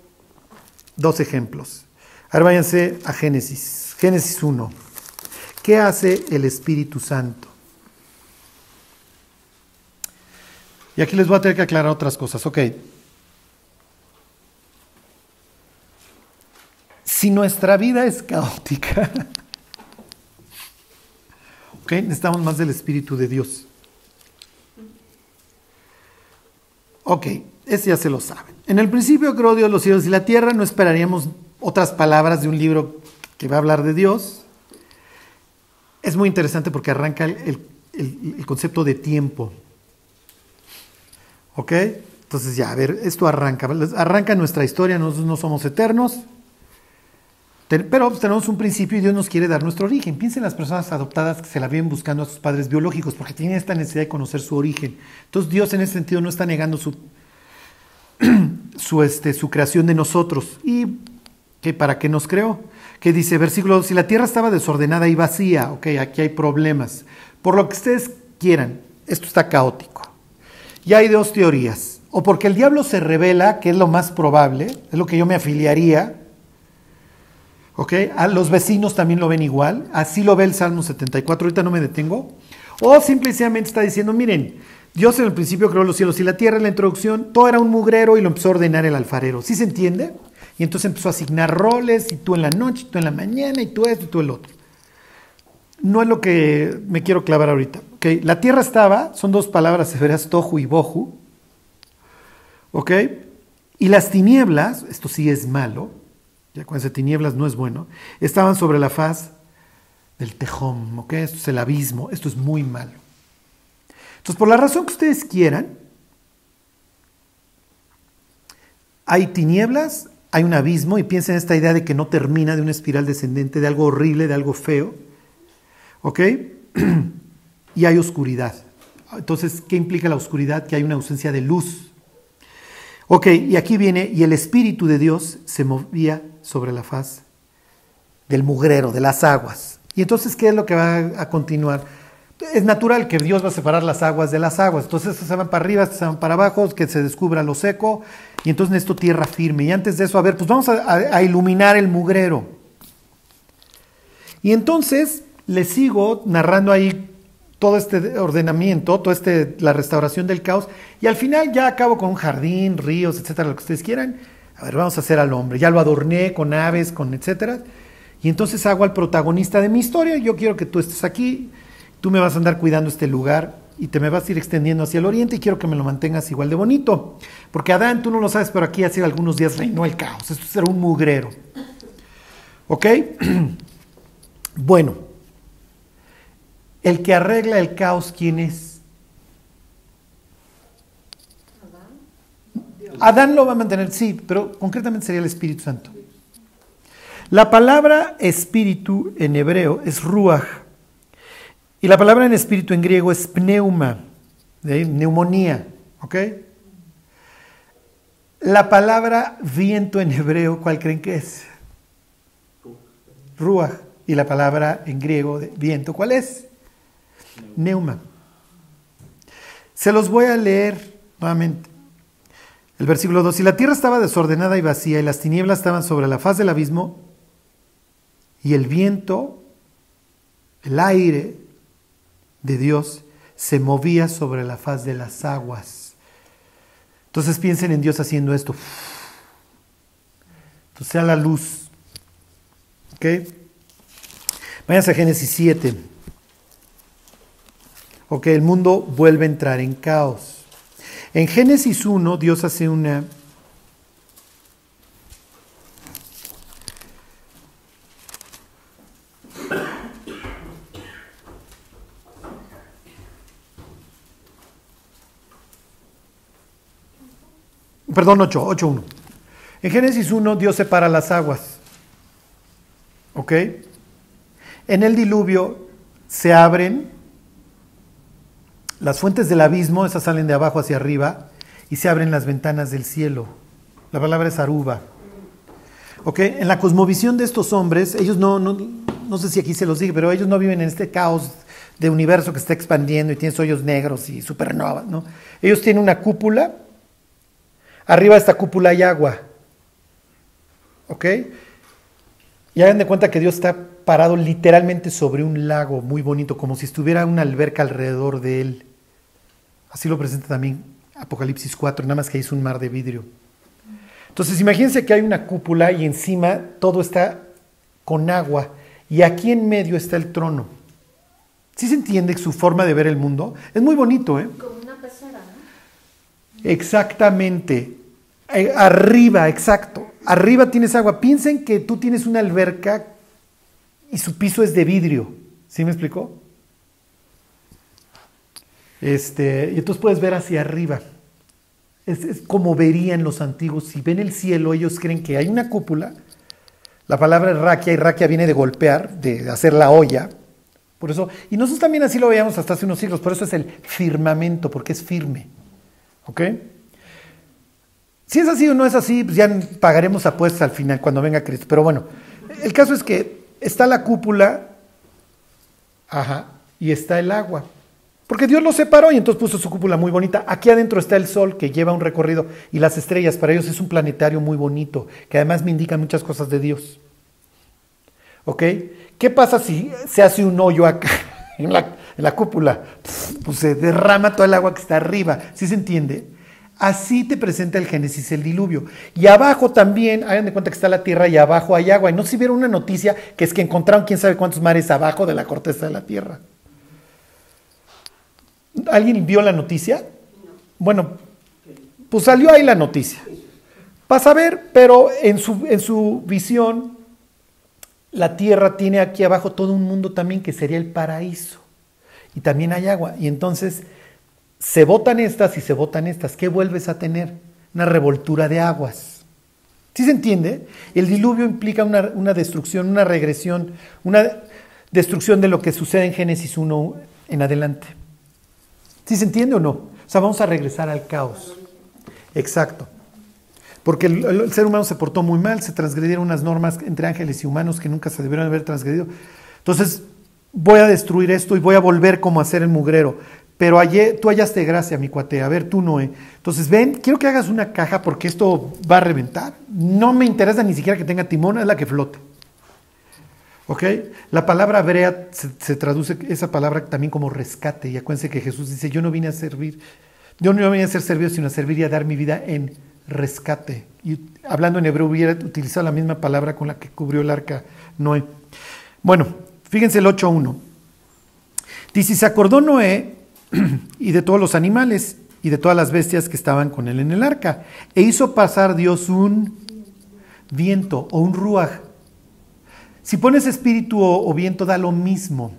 dos ejemplos. Ahora váyanse a Génesis. Génesis 1. ¿Qué hace el Espíritu Santo? Y aquí les voy a tener que aclarar otras cosas. Ok. Si nuestra vida es caótica, ok, necesitamos más del Espíritu de Dios. Ok, ese ya se lo saben. En el principio creó Dios los cielos y la tierra, no esperaríamos otras palabras de un libro que va a hablar de Dios. Es muy interesante porque arranca el, el- el concepto de tiempo. ¿Ok? Entonces ya, a ver, esto arranca. Arranca nuestra historia, nosotros no somos eternos, pero pues, tenemos un principio y Dios nos quiere dar nuestro origen. Piensen en las personas adoptadas que se la vienen buscando a sus padres biológicos porque tienen esta necesidad de conocer su origen. Entonces Dios en ese sentido no está negando su, su, este, su creación de nosotros. ¿Y que para qué nos creó? Que dice, versículo 2, si la tierra estaba desordenada y vacía, ok, aquí hay problemas. Por lo que ustedes quieran, esto está caótico. Y hay dos teorías. O porque el diablo se revela, que es lo más probable, es lo que yo me afiliaría. ¿Ok? A los vecinos también lo ven igual. Así lo ve el Salmo 74. Ahorita no me detengo. O simplemente está diciendo, miren, Dios en el principio creó los cielos y la tierra en la introducción. Todo era un mugrero y lo empezó a ordenar el alfarero. ¿Sí se entiende? Y entonces empezó a asignar roles, y tú en la noche, y tú en la mañana, y tú esto, y tú el otro. No es lo que me quiero clavar ahorita. Ok, La tierra estaba, son dos palabras severas, tohu y bohu. ¿Ok? Y las tinieblas, esto sí es malo, ya cuando se tinieblas no es bueno, estaban sobre la faz del tejón, ¿ok? Esto es el abismo, esto es muy malo. Entonces, por la razón que ustedes quieran, hay tinieblas, hay un abismo, y piensen en esta idea de que no termina de una espiral descendente, de algo horrible, de algo feo, ¿ok? y hay oscuridad. Entonces, ¿qué implica la oscuridad? Que hay una ausencia de luz. Ok, y aquí viene, y el Espíritu de Dios se movía sobre la faz del mugrero, de las aguas. Y entonces, ¿qué es lo que va a continuar? Es natural que Dios va a separar las aguas de las aguas. Entonces, estas se van para arriba, estas se van para abajo, que se descubra lo seco, y entonces en esto tierra firme. Y antes de eso, a ver, pues vamos a iluminar el mugrero. Y entonces le sigo narrando ahí todo este ordenamiento, toda este, la restauración del caos, y al final ya acabo con un jardín, ríos, etcétera, lo que ustedes quieran. A ver, vamos a hacer al hombre. Ya lo adorné con aves, con etcétera. Y entonces hago al protagonista de mi historia. Yo quiero que tú estés aquí, tú me vas a andar cuidando este lugar y te me vas a ir extendiendo hacia el oriente y quiero que me lo mantengas igual de bonito. Porque Adán, tú no lo sabes, pero aquí hace algunos días reinó el caos. Esto era un mugrero. ¿Ok? Bueno, el que arregla el caos, ¿quién es? Adán lo va a mantener, sí, pero concretamente sería el Espíritu Santo. La palabra espíritu en hebreo es ruach y la palabra en espíritu en griego es pneuma, neumonía, ¿ok? La palabra viento en hebreo, ¿cuál creen que es? Ruach. Y la palabra en griego de viento, ¿cuál es? Neuma. Se los voy a leer nuevamente. El versículo 2. Si la tierra estaba desordenada y vacía y las tinieblas estaban sobre la faz del abismo y el viento, el aire de Dios se movía sobre la faz de las aguas. Entonces piensen en Dios haciendo esto. Entonces sea la luz. ¿Ok? Váyanse a Génesis 7. Ok, el mundo vuelve a entrar en caos. En Génesis 1 Dios hace una... Perdón, 8, 8.1. En Génesis 1 Dios separa las aguas. ¿Ok? En el diluvio se abren las fuentes del abismo, esas salen de abajo hacia arriba, y se abren las ventanas del cielo. La palabra es aruba. ¿Ok? En la cosmovisión de estos hombres, ellos no, no, no sé si aquí se los dije, pero ellos no viven en este caos de universo que está expandiendo y tiene hoyos negros y supernovas, ¿no? Ellos tienen una cúpula, arriba de esta cúpula hay agua. ¿Ok? Y hagan de cuenta que Dios está parado literalmente sobre un lago muy bonito, como si estuviera una alberca alrededor de él. Así lo presenta también Apocalipsis 4, nada más que ahí es un mar de vidrio. Entonces imagínense que hay una cúpula y encima todo está con agua y aquí en medio está el trono. ¿Sí se entiende su forma de ver el mundo? Es muy bonito, ¿eh? Exactamente. Eh, Arriba, exacto. Arriba tienes agua. Piensen que tú tienes una alberca y su piso es de vidrio. ¿Sí me explicó? Este, y entonces puedes ver hacia arriba. Es, como verían los antiguos. Si ven el cielo, ellos creen que hay una cúpula. La palabra raquia y raquia viene de golpear, de hacer la olla. Por eso, y nosotros también así lo veíamos hasta hace unos siglos. Por eso es el firmamento, porque es firme. ¿Ok? Si es así o no es así, pues ya pagaremos apuestas al final cuando venga Cristo. Pero bueno, el caso es que está la cúpula, ajá, y está el agua. Porque Dios lo separó y entonces puso su cúpula muy bonita. Aquí adentro está el sol que lleva un recorrido y las estrellas. Para ellos es un planetario muy bonito, que además me indican muchas cosas de Dios. ¿Ok? ¿Qué pasa si se hace un hoyo acá en la, en la cúpula? Pues se derrama todo el agua que está arriba. ¿Sí se entiende? Así te presenta el Génesis, el diluvio. Y abajo también, hagan de cuenta que está la tierra y abajo hay agua. Y no si vieron una noticia que es que encontraron quién sabe cuántos mares abajo de la corteza de la tierra. ¿Alguien vio la noticia? Bueno, pues salió ahí la noticia. Para saber, pero en su, en su visión, la tierra tiene aquí abajo todo un mundo también que sería el paraíso. Y también hay agua. Y entonces se botan estas y se botan estas. ¿Qué vuelves a tener? Una revoltura de aguas. ¿Sí se entiende? El diluvio implica una, una destrucción, una regresión, una destrucción de lo que sucede en Génesis 1 en adelante. ¿Sí se entiende o no? O sea, vamos a regresar al caos. Exacto. Porque el, el, ser humano se portó muy mal, se transgredieron unas normas entre ángeles y humanos que nunca se debieron haber transgredido. Entonces, voy a destruir esto y voy a volver como a ser el mugrero. Pero ayer, tú hallaste gracia, mi cuate. A ver, tú, Noé. Entonces, ven, quiero que hagas una caja porque esto va a reventar. No me interesa ni siquiera que tenga timón, es la que flote. ¿Ok? La palabra hebrea se, se, traduce esa palabra también como rescate. Y acuérdense que Jesús dice, yo no vine a servir, yo no vine a ser servido, sino a servir y a dar mi vida en rescate. Y hablando en hebreo hubiera utilizado la misma palabra con la que cubrió el arca Noé. Bueno, fíjense el 8.1. Dice, se acordó Noé y de todos los animales y de todas las bestias que estaban con él en el arca. E hizo pasar Dios un viento o un ruaj si pones espíritu o, o, viento da lo mismo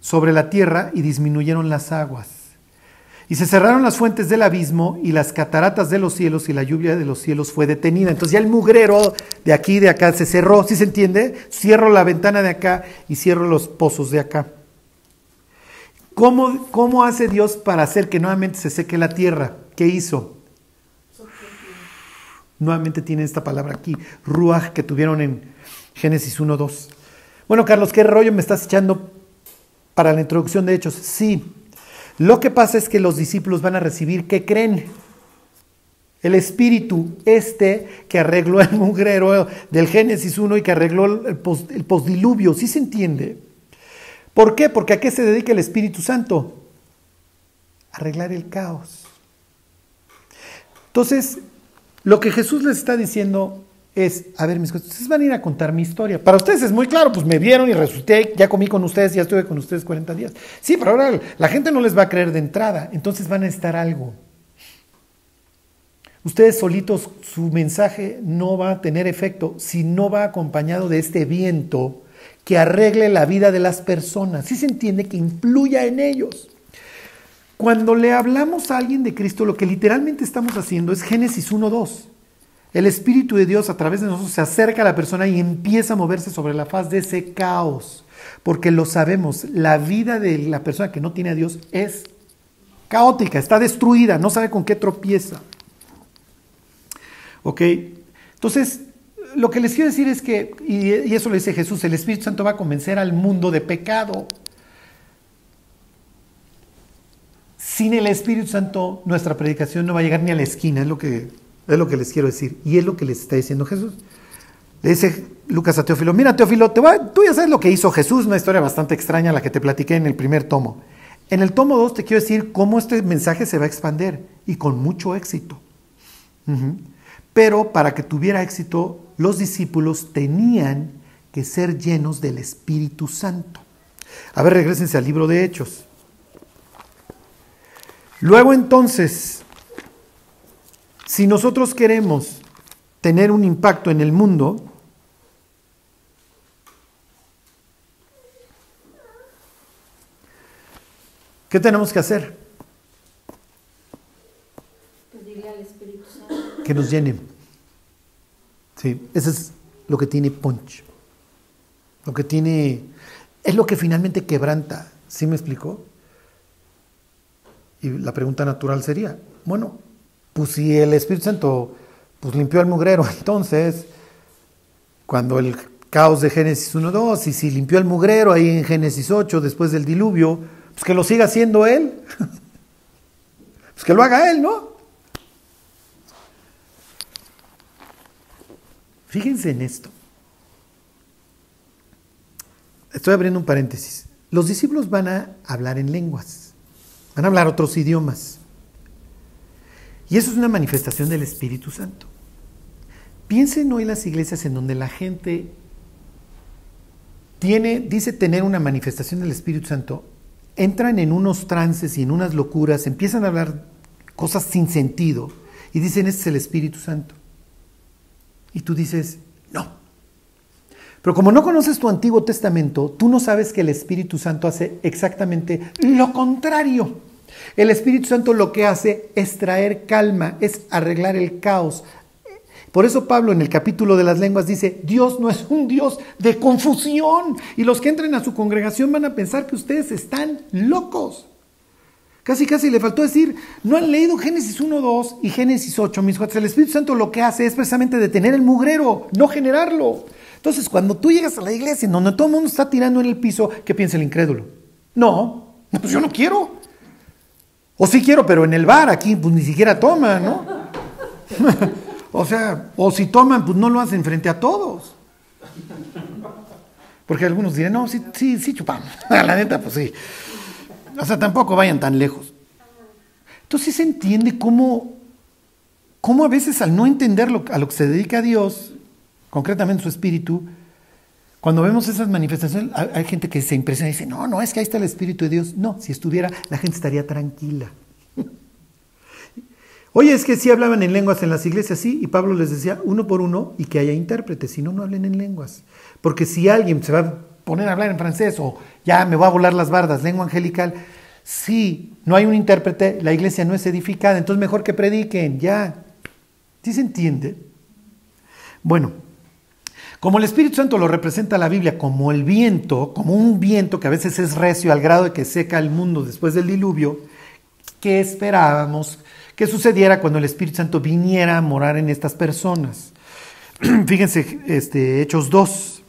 sobre la tierra y disminuyeron las aguas. Y se cerraron las fuentes del abismo y las cataratas de los cielos y la lluvia de los cielos fue detenida. Entonces ya el mugrero de aquí de acá se cerró, ¿sí se entiende? Cierro la ventana de acá y cierro los pozos de acá. ¿Cómo, cómo hace Dios para hacer que nuevamente se seque la tierra? ¿Qué hizo? Nuevamente tiene esta palabra aquí, ruaj, que tuvieron en, Génesis 1, 2. Bueno, Carlos, ¿qué rollo me estás echando para la introducción de Hechos? Sí. Lo que pasa es que los discípulos van a recibir, ¿qué creen? El espíritu este que arregló el mugrero del Génesis 1 y que arregló el, post, el postdiluvio. ¿Sí se entiende? ¿Por qué? Porque a qué se dedica el Espíritu Santo? Arreglar el caos. Entonces, lo que Jesús les está diciendo es, a ver, mis cosas, ustedes van a ir a contar mi historia. Para ustedes es muy claro, pues me vieron y resulté, ya comí con ustedes, ya estuve con ustedes 40 días. Sí, pero ahora la gente no les va a creer de entrada, entonces van a estar algo. Ustedes solitos, su mensaje no va a tener efecto si no va acompañado de este viento que arregle la vida de las personas. ¿Sí se entiende que influya en ellos. Cuando le hablamos a alguien de Cristo, lo que literalmente estamos haciendo es Génesis 1.2. El Espíritu de Dios a través de nosotros se acerca a la persona y empieza a moverse sobre la faz de ese caos. Porque lo sabemos, la vida de la persona que no tiene a Dios es caótica, está destruida, no sabe con qué tropieza. ¿Ok? Entonces, lo que les quiero decir es que, y eso lo dice Jesús, el Espíritu Santo va a convencer al mundo de pecado. Sin el Espíritu Santo, nuestra predicación no va a llegar ni a la esquina, es lo que es lo que les quiero decir. Y es lo que les está diciendo Jesús. Le dice Lucas a Teófilo, mira Teófilo, te tú ya sabes lo que hizo Jesús, una historia bastante extraña, la que te platiqué en el primer tomo. En el tomo 2 te quiero decir cómo este mensaje se va a expander y con mucho éxito. Pero para que tuviera éxito, los discípulos tenían que ser llenos del Espíritu Santo. A ver, regresense al libro de Hechos. Luego entonces, si nosotros queremos tener un impacto en el mundo, ¿qué tenemos que hacer? Pedirle al Espíritu Santo. Que nos llene. Sí, eso es lo que tiene punch. Lo que tiene, es lo que finalmente quebranta. ¿Sí me explicó? Y la pregunta natural sería, bueno, pues si el Espíritu Santo pues limpió el mugrero, entonces, cuando el caos de Génesis 1.2, y si limpió el mugrero ahí en Génesis 8, después del diluvio, pues que lo siga haciendo él. pues que lo haga él, ¿no? Fíjense en esto. Estoy abriendo un paréntesis. Los discípulos van a hablar en lenguas, van a hablar otros idiomas. Y eso es una manifestación del Espíritu Santo. Piensen hoy las iglesias en donde la gente tiene, dice tener una manifestación del Espíritu Santo, entran en unos trances y en unas locuras, empiezan a hablar cosas sin sentido y dicen, este es el Espíritu Santo. Y tú dices, no. Pero como no conoces tu Antiguo Testamento, tú no sabes que el Espíritu Santo hace exactamente lo contrario. El Espíritu Santo lo que hace es traer calma, es arreglar el caos. Por eso Pablo en el capítulo de las lenguas dice, Dios no es un Dios de confusión. Y los que entren a su congregación van a pensar que ustedes están locos. Casi, casi le faltó decir, no han leído Génesis 1, 2 y Génesis 8, mis cuates. El Espíritu Santo lo que hace es precisamente detener el mugrero, no generarlo. Entonces, cuando tú llegas a la iglesia en donde todo el mundo está tirando en el piso, ¿qué piensa el incrédulo? No, pues yo no quiero. O sí quiero, pero en el bar aquí pues ni siquiera toman, ¿no? o sea, o si toman, pues no lo hacen frente a todos. Porque algunos dirán, no, sí, sí, sí chupamos. la neta, pues sí. O sea, tampoco vayan tan lejos. Entonces se entiende cómo, cómo a veces al no entender a lo que se dedica a Dios, concretamente su espíritu, cuando vemos esas manifestaciones, hay, gente que se impresiona y dice, no, no, es que ahí está el Espíritu de Dios. No, si estuviera, la gente estaría tranquila. Oye, es que sí hablaban en lenguas en las iglesias, sí, y Pablo les decía uno por uno y que haya intérpretes, si no, no hablen en lenguas. Porque si alguien se va a poner a hablar en francés o ya me va a volar las bardas, lengua angelical, si no hay un intérprete, la iglesia no es edificada, entonces mejor que prediquen, ya. ¿Sí se entiende? Bueno, como el Espíritu Santo lo representa la Biblia como el viento, como un viento que a veces es recio al grado de que seca el mundo después del diluvio, ¿qué esperábamos que sucediera cuando el Espíritu Santo viniera a morar en estas personas? Fíjense, este, Hechos 2.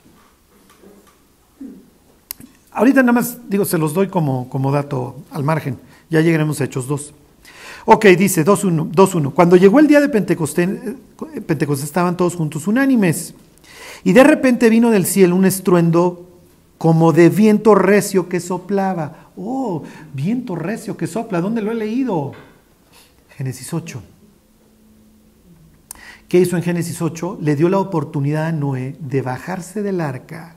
Ahorita nada más, digo, se los doy como, como dato al margen. Ya llegaremos a Hechos 2. Ok, dice 2.1. 2.1. Cuando llegó el día de Pentecostés, Pentecostés estaban todos juntos unánimes. Y de repente vino del cielo un estruendo como de viento recio que soplaba. Oh, viento recio que sopla. ¿Dónde lo he leído? Génesis 8. ¿Qué hizo en Génesis 8? Le dio la oportunidad a Noé de bajarse del arca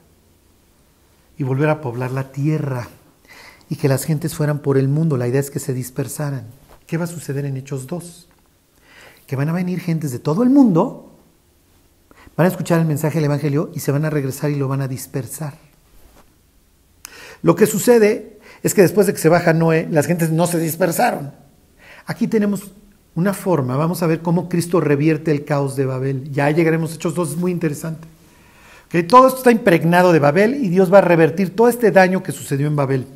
y volver a poblar la tierra y que las gentes fueran por el mundo. La idea es que se dispersaran. ¿Qué va a suceder en Hechos 2? Que van a venir gentes de todo el mundo Van a escuchar el mensaje del Evangelio y se van a regresar y lo van a dispersar. Lo que sucede es que después de que se baja Noé, las gentes no se dispersaron. Aquí tenemos una forma, vamos a ver cómo Cristo revierte el caos de Babel. Ya llegaremos a Hechos 2, es muy interesante. que Todo esto está impregnado de Babel y Dios va a revertir todo este daño que sucedió en Babel.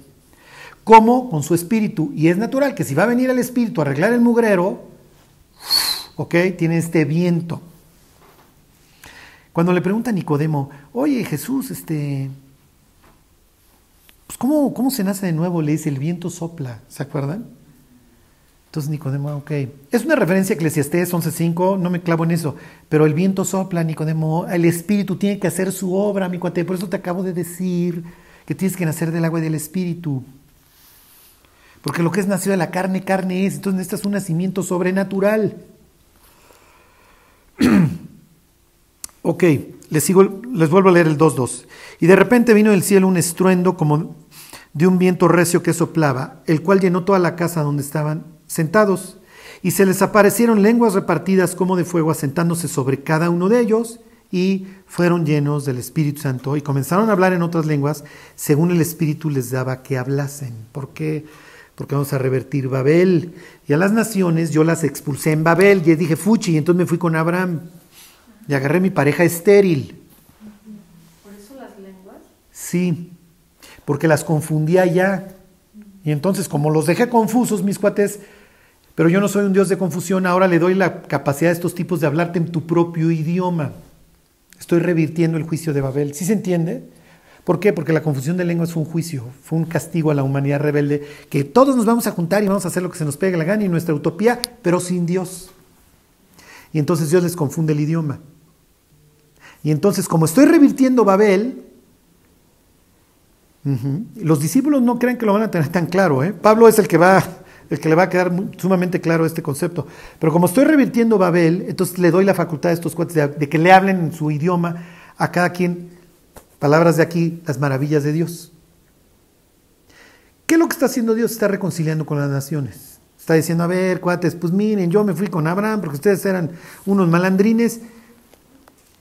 ¿Cómo? Con su espíritu. Y es natural que si va a venir el espíritu a arreglar el mugrero, ¿ok? Tiene este viento. Cuando le pregunta a Nicodemo, oye Jesús, este, pues ¿cómo, ¿cómo se nace de nuevo? Le dice, el viento sopla, ¿se acuerdan? Entonces Nicodemo, ok. Es una referencia a Eclesiastés 11.5, no me clavo en eso, pero el viento sopla, Nicodemo, el Espíritu tiene que hacer su obra, mi cuate, por eso te acabo de decir que tienes que nacer del agua y del Espíritu. Porque lo que es nacido de la carne, carne es. Entonces necesitas un nacimiento sobrenatural. ok, les, sigo, les vuelvo a leer el 2.2. Y de repente vino del cielo un estruendo como de un viento recio que soplaba, el cual llenó toda la casa donde estaban sentados. Y se les aparecieron lenguas repartidas como de fuego, asentándose sobre cada uno de ellos, y fueron llenos del Espíritu Santo y comenzaron a hablar en otras lenguas según el Espíritu les daba que hablasen. ¿Por qué? Porque vamos a revertir Babel. Y a las naciones yo las expulsé en Babel. Y dije, fuchi, y entonces me fui con Abraham. Y agarré mi pareja estéril. ¿Por eso las lenguas? Sí, porque las confundía ya. Y entonces, como los dejé confusos, mis cuates, pero yo no soy un Dios de confusión, ahora le doy la capacidad a estos tipos de hablarte en tu propio idioma. Estoy revirtiendo el juicio de Babel. ¿Sí se entiende? ¿Por qué? Porque la confusión de lenguas fue un juicio, fue un castigo a la humanidad rebelde, que todos nos vamos a juntar y vamos a hacer lo que se nos pegue la gana y nuestra utopía, pero sin Dios. Y entonces Dios les confunde el idioma. Y entonces, como estoy revirtiendo Babel, los discípulos no creen que lo van a tener tan claro. ¿eh? Pablo es el que va el que le va a quedar sumamente claro este concepto. Pero como estoy revirtiendo Babel, entonces le doy la facultad a estos cuates de, que le hablen en su idioma a cada quien, palabras de aquí, las maravillas de Dios. ¿Qué es lo que está haciendo Dios? Está reconciliando con las naciones. Está diciendo, a ver, cuates, pues miren, yo me fui con Abraham porque ustedes eran unos malandrines,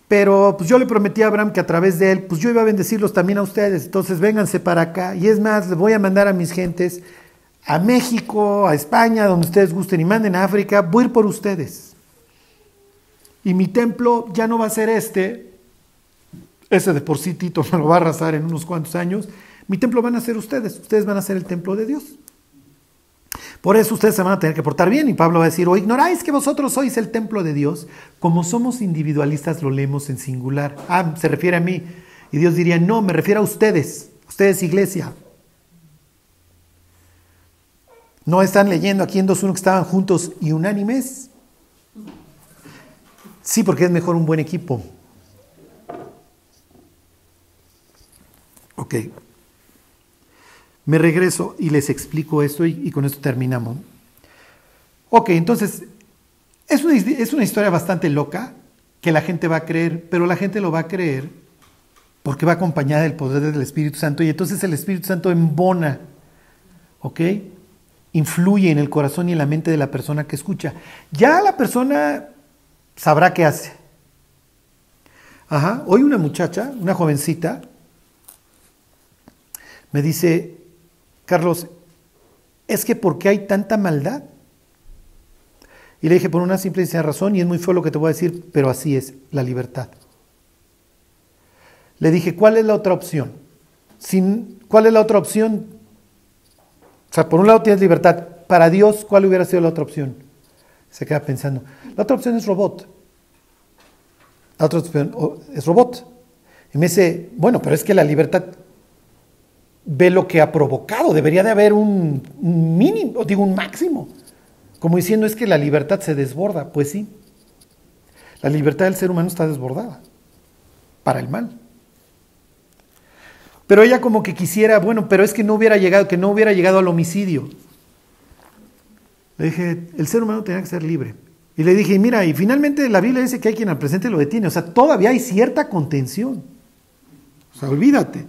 pero pues yo le prometí a Abraham que a través de él, pues yo iba a bendecirlos también a ustedes. Entonces vénganse para acá. Y es más, les voy a mandar a mis gentes a México, a España, donde ustedes gusten y manden a África, voy a ir por ustedes. Y mi templo ya no va a ser este, ese de por sí Tito me lo va a arrasar en unos cuantos años, mi templo van a ser ustedes, ustedes van a ser el templo de Dios. Por eso ustedes se van a tener que portar bien. Y Pablo va a decir, o ignoráis que vosotros sois el templo de Dios. Como somos individualistas, lo leemos en singular. Ah, se refiere a mí. Y Dios diría, no, me refiero a ustedes, ustedes iglesia. ¿No están leyendo aquí en 2.1 que estaban juntos y unánimes? Sí, porque es mejor un buen equipo. Ok. Me regreso y les explico esto y, con esto terminamos. Ok, entonces, es una, es una historia bastante loca que la gente va a creer, pero la gente lo va a creer porque va acompañada del poder del Espíritu Santo y entonces el Espíritu Santo embona, ¿ok? influye en el corazón y en la mente de la persona que escucha. Ya la persona sabrá qué hace. Ajá, hoy una muchacha, una jovencita, me dice, Carlos, es que ¿por qué hay tanta maldad? Y le dije, por una simple y sencilla razón, y es muy feo lo que te voy a decir, pero así es, la libertad. Le dije, ¿cuál es la otra opción? Sin, ¿Cuál es la otra opción? O sea, por un lado tienes libertad. Para Dios, ¿cuál hubiera sido la otra opción? Se queda pensando. La otra opción es robot. La otra opción es robot. Y me dice, bueno, pero es que la libertad ve lo que ha provocado. Debería de haber un, mínimo, digo un máximo. Como diciendo es que la libertad se desborda. Pues sí. La libertad del ser humano está desbordada. Para el mal. Pero ella como que quisiera, bueno, pero es que no hubiera llegado, que no hubiera llegado al homicidio. Le dije, el ser humano tenía que ser libre. Y le dije, mira, y finalmente la Biblia dice que hay quien al presente lo detiene. O sea, todavía hay cierta contención. O sea, olvídate.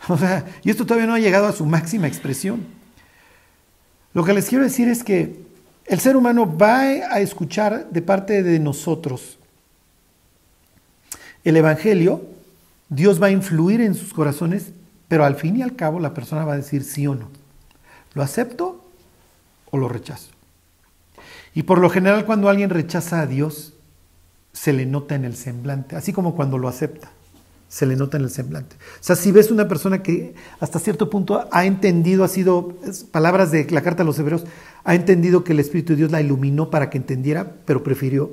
O sea, y esto todavía no ha llegado a su máxima expresión. Lo que les quiero decir es que el ser humano va a escuchar de parte de nosotros el Evangelio, Dios va a influir en sus corazones pero al fin y al cabo la persona va a decir sí o no. ¿Lo acepto o lo rechazo? Y por lo general cuando alguien rechaza a Dios, se le nota en el semblante, así como cuando lo acepta, se le nota en el semblante. O sea, si ves una persona que hasta cierto punto ha entendido, ha sido, palabras de la carta a los hebreos, ha entendido que el Espíritu de Dios la iluminó para que entendiera, pero prefirió.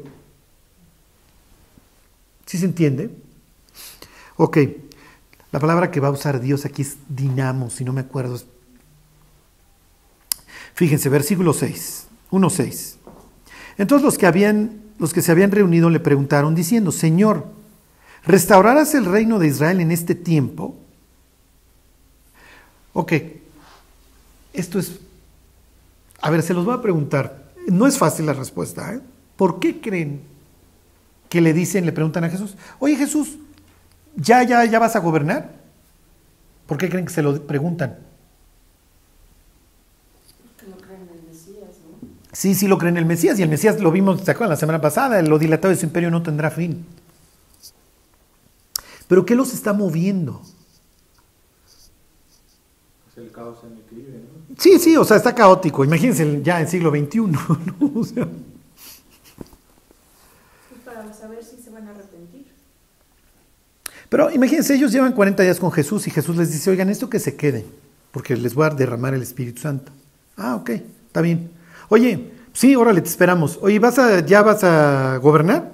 ¿Sí se entiende? Ok. La palabra que va a usar Dios aquí es dinamo, si no me acuerdo. Fíjense, versículo 6, 1.6. Entonces los que, habían, los que se habían reunido le preguntaron diciendo, Señor, ¿restaurarás el reino de Israel en este tiempo? Ok, esto es A ver, se los voy a preguntar. No es fácil la respuesta. ¿eh? ¿Por qué creen que le dicen, le preguntan a Jesús, oye Jesús, ¿ya, ya, ya vas a gobernar? ¿Por qué creen que se lo preguntan? Porque no creen en el Mesías, ¿no? Sí, sí lo creen en el Mesías, y el Mesías lo vimos, ¿se acuerdan? La semana pasada, lo dilatado de su imperio no tendrá fin. Pero ¿qué los está moviendo? Es el caos en el que vive, ¿no? Sí, sí, o sea, está caótico. Imagínense ya en siglo XXI, ¿no? O sea, para saber si se van a arrepentir. Pero imagínense, ellos llevan 40 días con Jesús y Jesús les dice, oigan, esto que se quede, porque les voy a derramar el Espíritu Santo. Ah, ok, está bien. Oye, sí, órale, te esperamos. Oye, ¿vas a, ¿ya vas a gobernar?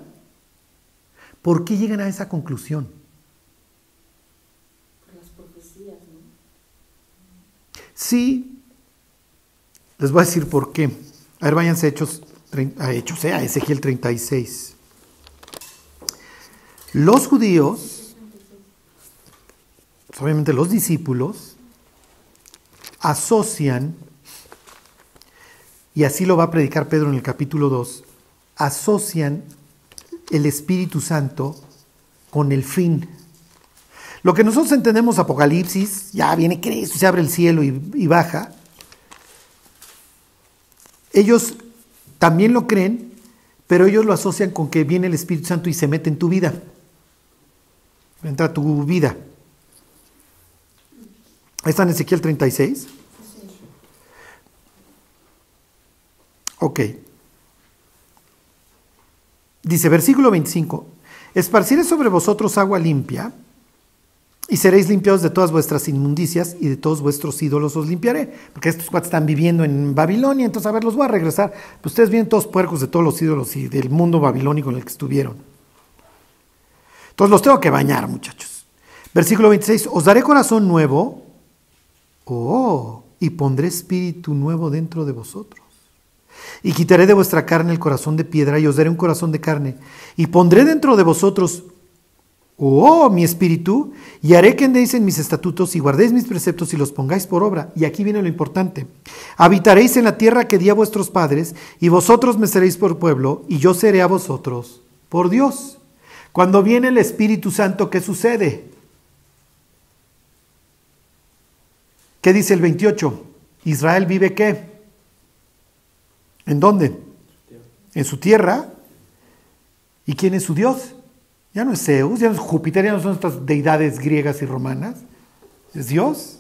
¿Por qué llegan a esa conclusión? Por las profecías, ¿no? Sí, les voy a decir por qué. A ver, váyanse a Hechos, a Hechos, eh, Ezequiel 36. Los judíos, obviamente los discípulos, asocian, y así lo va a predicar Pedro en el capítulo 2, asocian el Espíritu Santo con el fin. Lo que nosotros entendemos Apocalipsis, ya viene Cristo, se abre el cielo y, baja. Ellos también lo creen, pero ellos lo asocian con que viene el Espíritu Santo y se mete en tu vida. Entra a tu vida. Ahí está en Ezequiel 36. Ok. Dice, versículo 25, esparciré sobre vosotros agua limpia y seréis limpiados de todas vuestras inmundicias y de todos vuestros ídolos os limpiaré. Porque estos cuates están viviendo en Babilonia, entonces a ver, los voy a regresar. Pues ustedes vienen todos puercos de todos los ídolos y del mundo babilónico en el que estuvieron. Entonces los tengo que bañar, muchachos. Versículo 26, os daré corazón nuevo, oh, y pondré espíritu nuevo dentro de vosotros. Y quitaré de vuestra carne el corazón de piedra y os daré un corazón de carne. Y pondré dentro de vosotros, oh, mi espíritu, y haré que andéis en mis estatutos y guardéis mis preceptos y los pongáis por obra. Y aquí viene lo importante. Habitaréis en la tierra que di a vuestros padres, y vosotros me seréis por pueblo, y yo seré a vosotros por Dios. Cuando viene el Espíritu Santo, ¿qué sucede? ¿Qué dice el 28? Israel vive qué? ¿En dónde? En su tierra. ¿Y quién es su Dios? Ya no es Zeus, ya no es Júpiter, ya no son estas deidades griegas y romanas. Es Dios.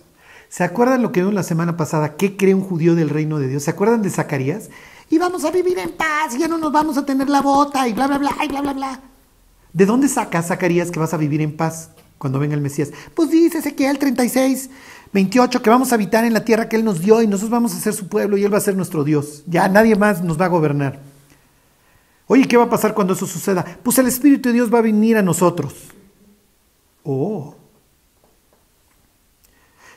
¿Se acuerdan lo que vimos la semana pasada? ¿Qué cree un judío del reino de Dios? ¿Se acuerdan de Zacarías? Y vamos a vivir en paz, ya no nos vamos a tener la bota, y bla, bla, bla, y bla, bla, bla. ¿De dónde sacas, Zacarías, que vas a vivir en paz cuando venga el Mesías? Pues dice Ezequiel 36, 28, que vamos a habitar en la tierra que Él nos dio y nosotros vamos a ser su pueblo y Él va a ser nuestro Dios. Ya nadie más nos va a gobernar. Oye, ¿qué va a pasar cuando eso suceda? Pues el Espíritu de Dios va a venir a nosotros. Oh.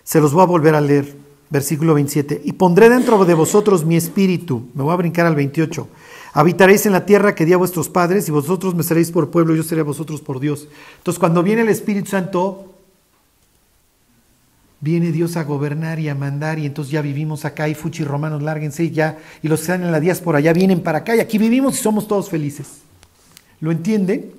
Se los voy a volver a leer. Versículo 27. Y pondré dentro de vosotros mi espíritu. Me voy a brincar al 28. Habitaréis en la tierra que di a vuestros padres y vosotros me seréis por pueblo yo seré a vosotros por Dios. Entonces cuando viene el Espíritu Santo, viene Dios a gobernar y a mandar y entonces ya vivimos acá y fuchi romanos, lárguense y ya. Y los que están en la diáspora ya vienen para acá y aquí vivimos y somos todos felices. ¿Lo entienden?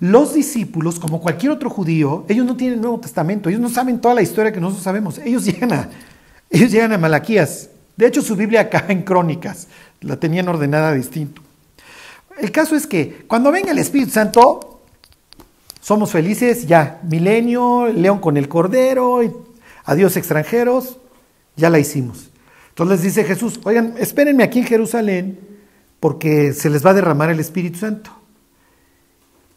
Los discípulos, como cualquier otro judío, ellos no tienen Nuevo Testamento, ellos no saben toda la historia que nosotros sabemos. Ellos llegan a, ellos llegan a Malaquías. De hecho, su Biblia acá en Crónicas la tenían ordenada distinto. El caso es que cuando venga el Espíritu Santo, somos felices, ya, milenio, león con el cordero, y adiós extranjeros, ya la hicimos. Entonces les dice Jesús, oigan, espérenme aquí en Jerusalén, porque se les va a derramar el Espíritu Santo.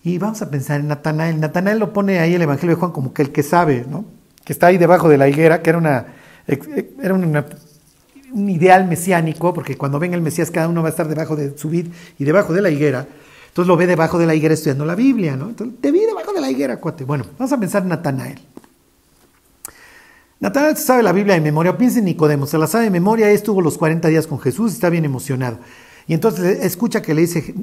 Y vamos a pensar en Natanael. Natanael lo pone ahí el Evangelio de Juan como que el que sabe, ¿no? Que está ahí debajo de la higuera, que era, una, era un ideal mesiánico, porque cuando venga el Mesías cada uno va a estar debajo de su vid y debajo de la higuera. Entonces lo ve debajo de la higuera estudiando la Biblia, ¿no? Entonces, te la higuera, cuate. Bueno, vamos a pensar en Natanael. Natanael se sabe la Biblia de memoria. Piensa en Nicodemo, se la sabe de memoria. Estuvo los 40 días con Jesús y está bien emocionado. Y entonces escucha que le dice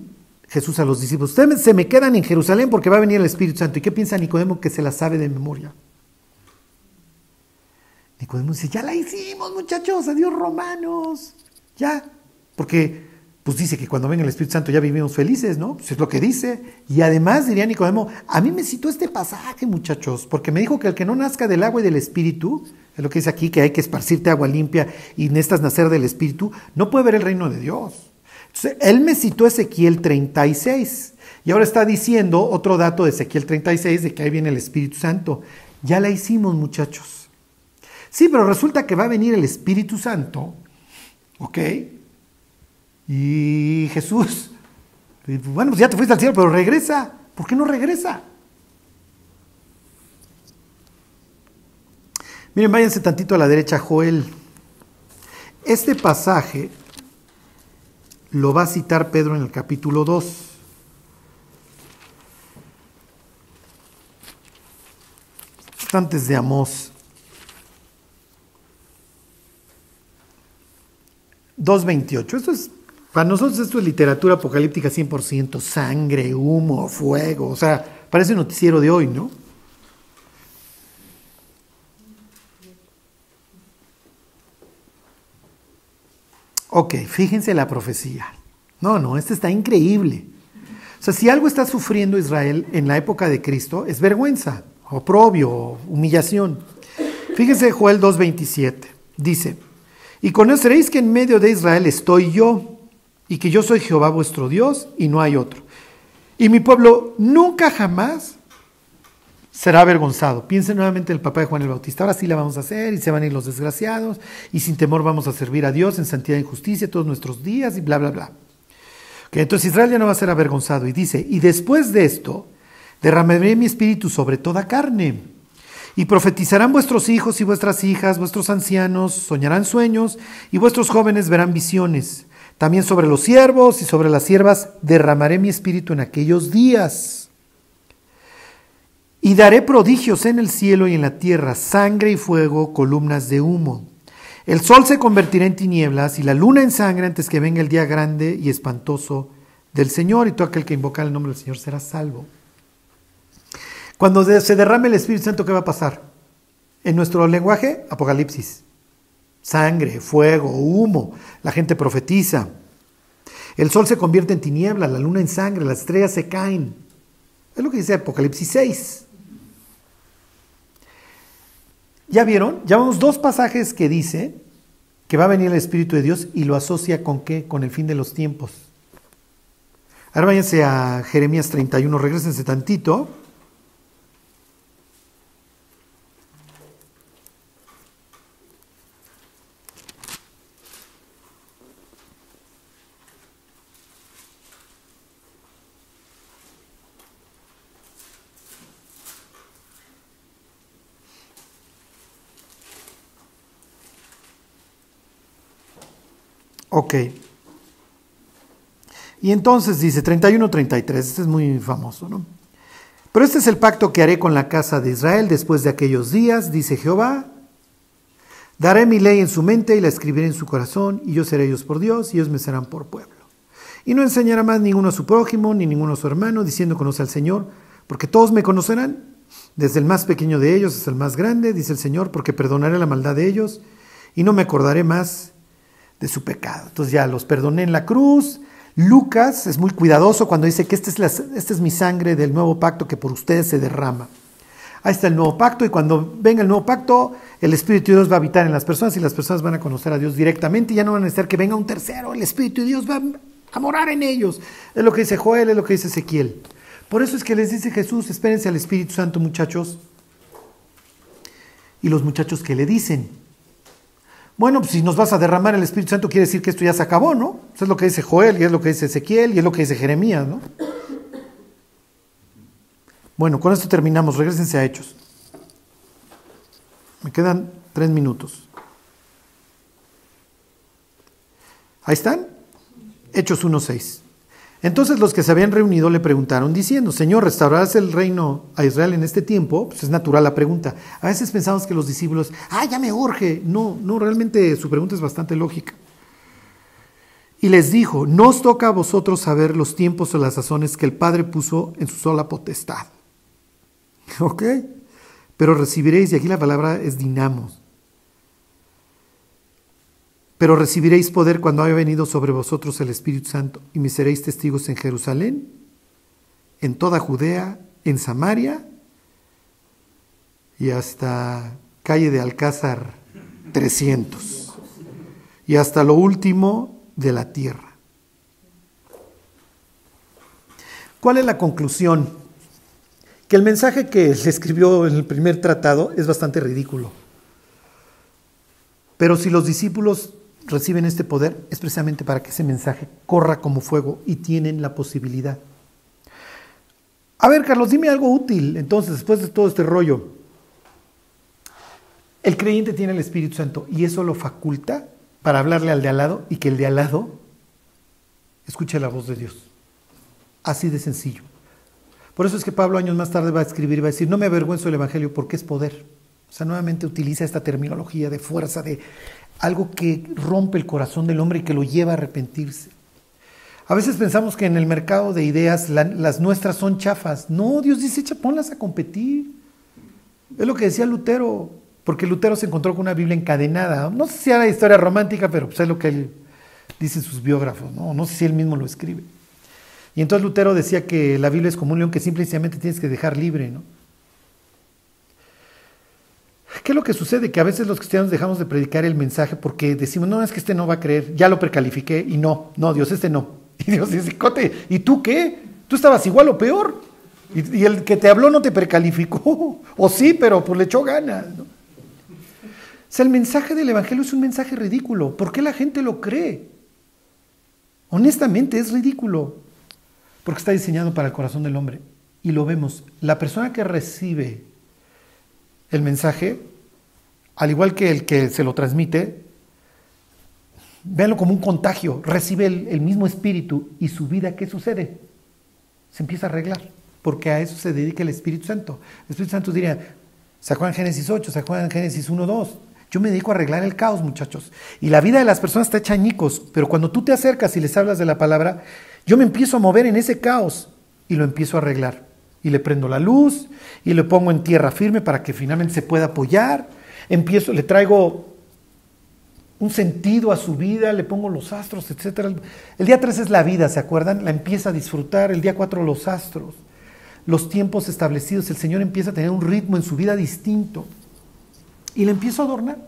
Jesús a los discípulos, ustedes se me quedan en Jerusalén porque va a venir el Espíritu Santo. ¿Y qué piensa Nicodemo que se la sabe de memoria? Nicodemo dice, ya la hicimos muchachos, adiós romanos, ya, porque pues dice que cuando venga el Espíritu Santo ya vivimos felices, ¿no? Pues es lo que dice. Y además diría Nicodemo, a mí me citó este pasaje, muchachos, porque me dijo que el que no nazca del agua y del Espíritu, es lo que dice aquí, que hay que esparcirte agua limpia y necesitas nacer del Espíritu, no puede ver el reino de Dios. Entonces, él me citó Ezequiel 36. Y ahora está diciendo otro dato de Ezequiel 36, de que ahí viene el Espíritu Santo. Ya la hicimos, muchachos. Sí, pero resulta que va a venir el Espíritu Santo, ¿ok? Y Jesús, bueno, pues ya te fuiste al cielo, pero regresa. ¿Por qué no regresa? Miren, váyanse tantito a la derecha, Joel. Este pasaje lo va a citar Pedro en el capítulo 2. Antes de Amós. 2.28. Esto es para nosotros esto es literatura apocalíptica 100%, sangre, humo, fuego, o sea, parece noticiero de hoy, ¿no? Ok, fíjense la profecía. No, no, esto está increíble. O sea, si algo está sufriendo Israel en la época de Cristo, es vergüenza, oprobio, humillación. Fíjense Joel 2.27. Dice, y conoceréis que en medio de Israel estoy yo y que yo soy Jehová vuestro Dios y no hay otro. Y mi pueblo nunca jamás será avergonzado. Piensen nuevamente en el papá de Juan el Bautista. Ahora sí la vamos a hacer y se van a ir los desgraciados y sin temor vamos a servir a Dios en santidad y justicia todos nuestros días y bla, bla, bla. Entonces Israel ya no va a ser avergonzado. Y dice, y después de esto, derramaré mi espíritu sobre toda carne. Y profetizarán vuestros hijos y vuestras hijas, vuestros ancianos, soñarán sueños, y vuestros jóvenes verán visiones. También sobre los siervos y sobre las siervas derramaré mi espíritu en aquellos días. Y daré prodigios en el cielo y en la tierra, sangre y fuego, columnas de humo. El sol se convertirá en tinieblas y la luna en sangre antes que venga el día grande y espantoso del Señor, y todo aquel que invoca el nombre del Señor será salvo. Cuando se derrame el Espíritu Santo, ¿qué va a pasar? En nuestro lenguaje, Apocalipsis sangre, fuego, humo, la gente profetiza. El sol se convierte en tiniebla, la luna en sangre, las estrellas se caen. Es lo que dice Apocalipsis 6. ¿Ya vieron? Ya vamos dos pasajes que dice que va a venir el Espíritu de Dios y lo asocia con qué? Con el fin de los tiempos. Ahora váyanse a Jeremías 31, regresense tantito. Ok. Y entonces dice 31-33, este es muy famoso, ¿no? Pero este es el pacto que haré con la casa de Israel después de aquellos días, dice Jehová. Daré mi ley en su mente y la escribiré en su corazón, y yo seré ellos por Dios, y ellos me serán por pueblo. Y no enseñará más ninguno a su prójimo, ni ninguno a su hermano, diciendo conoce al Señor, porque todos me conocerán, desde el más pequeño de ellos hasta el más grande, dice el Señor, porque perdonaré la maldad de ellos, y no me acordaré más de su pecado. Entonces ya los perdoné en la cruz. Lucas es muy cuidadoso cuando dice que esta es, la, esta es mi sangre del nuevo pacto que por ustedes se derrama. Ahí está el nuevo pacto y cuando venga el nuevo pacto, el Espíritu de Dios va a habitar en las personas y las personas van a conocer a Dios directamente y ya no van a necesitar que venga un tercero, el Espíritu de Dios va a morar en ellos. Es lo que dice Joel, es lo que dice Ezequiel. Por eso es que les dice Jesús, espérense al Espíritu Santo muchachos. Y los muchachos que le dicen, bueno, pues si nos vas a derramar el Espíritu Santo, quiere decir que esto ya se acabó, ¿no? Eso es lo que dice Joel, y es lo que dice Ezequiel, y es lo que dice Jeremías, ¿no? Bueno, con esto terminamos. Regrésense a Hechos. Me quedan tres minutos. Ahí están. Hechos 1.6. Entonces los que se habían reunido le preguntaron diciendo, Señor, ¿restaurarás el reino a Israel en este tiempo? Pues es natural la pregunta. A veces pensamos que los discípulos, ah, ya me urge. No, no, realmente su pregunta es bastante lógica. Y les dijo, no os toca a vosotros saber los tiempos o las sazones que el Padre puso en su sola potestad. ¿Ok? Pero recibiréis, y aquí la palabra es dinamos, pero recibiréis poder cuando haya venido sobre vosotros el Espíritu Santo y me seréis testigos en Jerusalén, en toda Judea, en Samaria y hasta calle de Alcázar 300 y hasta lo último de la tierra. ¿Cuál es la conclusión? Que el mensaje que se escribió en el primer tratado es bastante ridículo. Pero si los discípulos reciben este poder, es precisamente para que ese mensaje corra como fuego y tienen la posibilidad. A ver, Carlos, dime algo útil. Entonces, después de todo este rollo, el creyente tiene el Espíritu Santo y eso lo faculta para hablarle al de al lado y que el de al lado escuche la voz de Dios. Así de sencillo. Por eso es que Pablo años más tarde va a escribir y va a decir, no me avergüenzo del Evangelio porque es poder. O sea, nuevamente utiliza esta terminología de fuerza, de algo que rompe el corazón del hombre y que lo lleva a arrepentirse. A veces pensamos que en el mercado de ideas las nuestras son chafas. No, Dios dice, ponlas a competir. Es lo que decía Lutero, porque Lutero se encontró con una Biblia encadenada. No sé si era historia romántica, pero pues es lo que él dice sus biógrafos, ¿no? no sé si él mismo lo escribe. Y entonces Lutero decía que la Biblia es como un león que simplemente tienes que dejar libre, ¿no? ¿Qué es lo que sucede? Que a veces los cristianos dejamos de predicar el mensaje porque decimos, no, es que este no va a creer, ya lo precalifiqué y no, no, Dios, este no. Y Dios dice, Cote, ¿y tú qué? Tú estabas igual o peor. Y, el que te habló no te precalificó. O sí, pero pues le echó ganas. ¿no? O sea, el mensaje del Evangelio es un mensaje ridículo. ¿Por qué la gente lo cree? Honestamente es ridículo. Porque está diseñado para el corazón del hombre. Y lo vemos. La persona que recibe el mensaje, al igual que el que se lo transmite, véanlo como un contagio, recibe el, mismo espíritu y su vida, ¿qué sucede? Se empieza a arreglar, porque a eso se dedica el Espíritu Santo. El Espíritu Santo diría, ¿se acuerdan Génesis 8? ¿Se acuerdan Génesis 1, 2? Yo me dedico a arreglar el caos, muchachos. Y la vida de las personas está hecha añicos, pero cuando tú te acercas y les hablas de la palabra, yo me empiezo a mover en ese caos y lo empiezo a arreglar y le prendo la luz y le pongo en tierra firme para que finalmente se pueda apoyar. Empiezo, le traigo un sentido a su vida, le pongo los astros, etc. El día 3 es la vida, ¿se acuerdan? La empieza a disfrutar, el día 4 los astros, los tiempos establecidos, el Señor empieza a tener un ritmo en su vida distinto. Y le empiezo a adornar,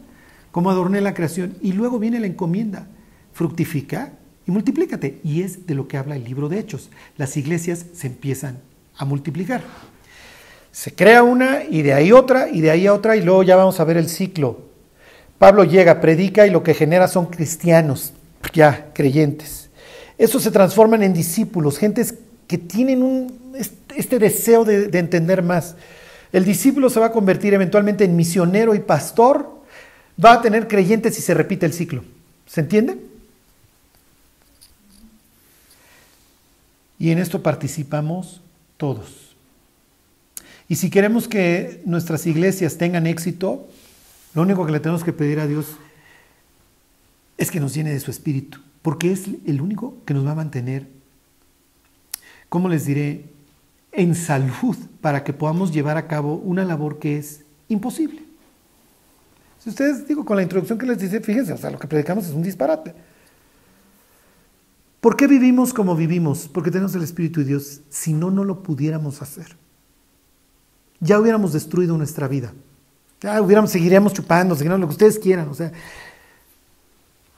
como adorné la creación. Y luego viene la encomienda, fructifica y multiplícate. Y es de lo que habla el libro de Hechos. Las iglesias se empiezan a multiplicar. Se crea una y de ahí otra y de ahí otra y luego ya vamos a ver el ciclo. Pablo llega, predica y lo que genera son cristianos, ya creyentes. Eso se transforman en discípulos, gentes que tienen un, este deseo de, de entender más. El discípulo se va a convertir eventualmente en misionero y pastor, va a tener creyentes y se repite el ciclo. ¿Se entiende? Y en esto participamos todos. Y si queremos que nuestras iglesias tengan éxito, lo único que le tenemos que pedir a Dios es que nos llene de su espíritu, porque es el único que nos va a mantener, ¿cómo les diré?, en salud para que podamos llevar a cabo una labor que es imposible. Si ustedes, digo, con la introducción que les dice, fíjense, o sea, lo que predicamos es un disparate. ¿Por qué vivimos como vivimos? Porque tenemos el Espíritu de Dios. Si no, no lo pudiéramos hacer. Ya hubiéramos destruido nuestra vida. Ya hubiéramos, seguiríamos chupando, seguiríamos lo que ustedes quieran. O sea,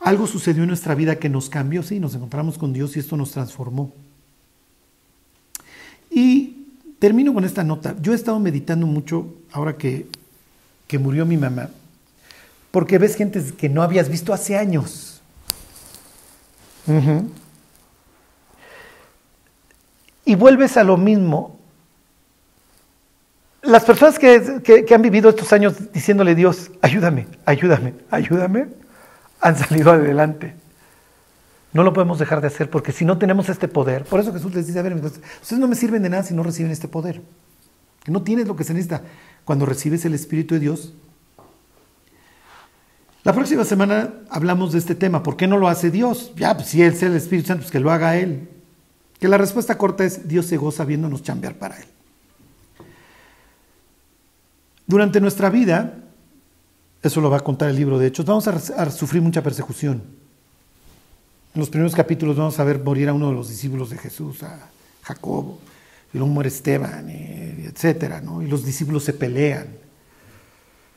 algo sucedió en nuestra vida que nos cambió, sí, nos encontramos con Dios y esto nos transformó. Y termino con esta nota. Yo he estado meditando mucho ahora que, que murió mi mamá, porque ves gente que no habías visto hace años. y vuelves a lo mismo. Las personas que, han vivido estos años diciéndole Dios, ayúdame, ayúdame, ayúdame, han salido adelante. No lo podemos dejar de hacer porque si no tenemos este poder, por eso Jesús les dice, a ver, ustedes no me sirven de nada si no reciben este poder. No tienes lo que se necesita. Cuando recibes el Espíritu de Dios, la próxima semana hablamos de este tema. ¿Por qué no lo hace Dios? Ya, pues, si Él es el Espíritu Santo, pues que lo haga Él. Que la respuesta corta es Dios se goza viéndonos chambear para Él. Durante nuestra vida, Eso lo va a contar el libro de Hechos. Vamos a, sufrir mucha persecución. En los primeros capítulos vamos a ver morir a uno de los discípulos de Jesús, a Jacobo, y luego muere Esteban, etcétera, ¿no? Y los discípulos se pelean.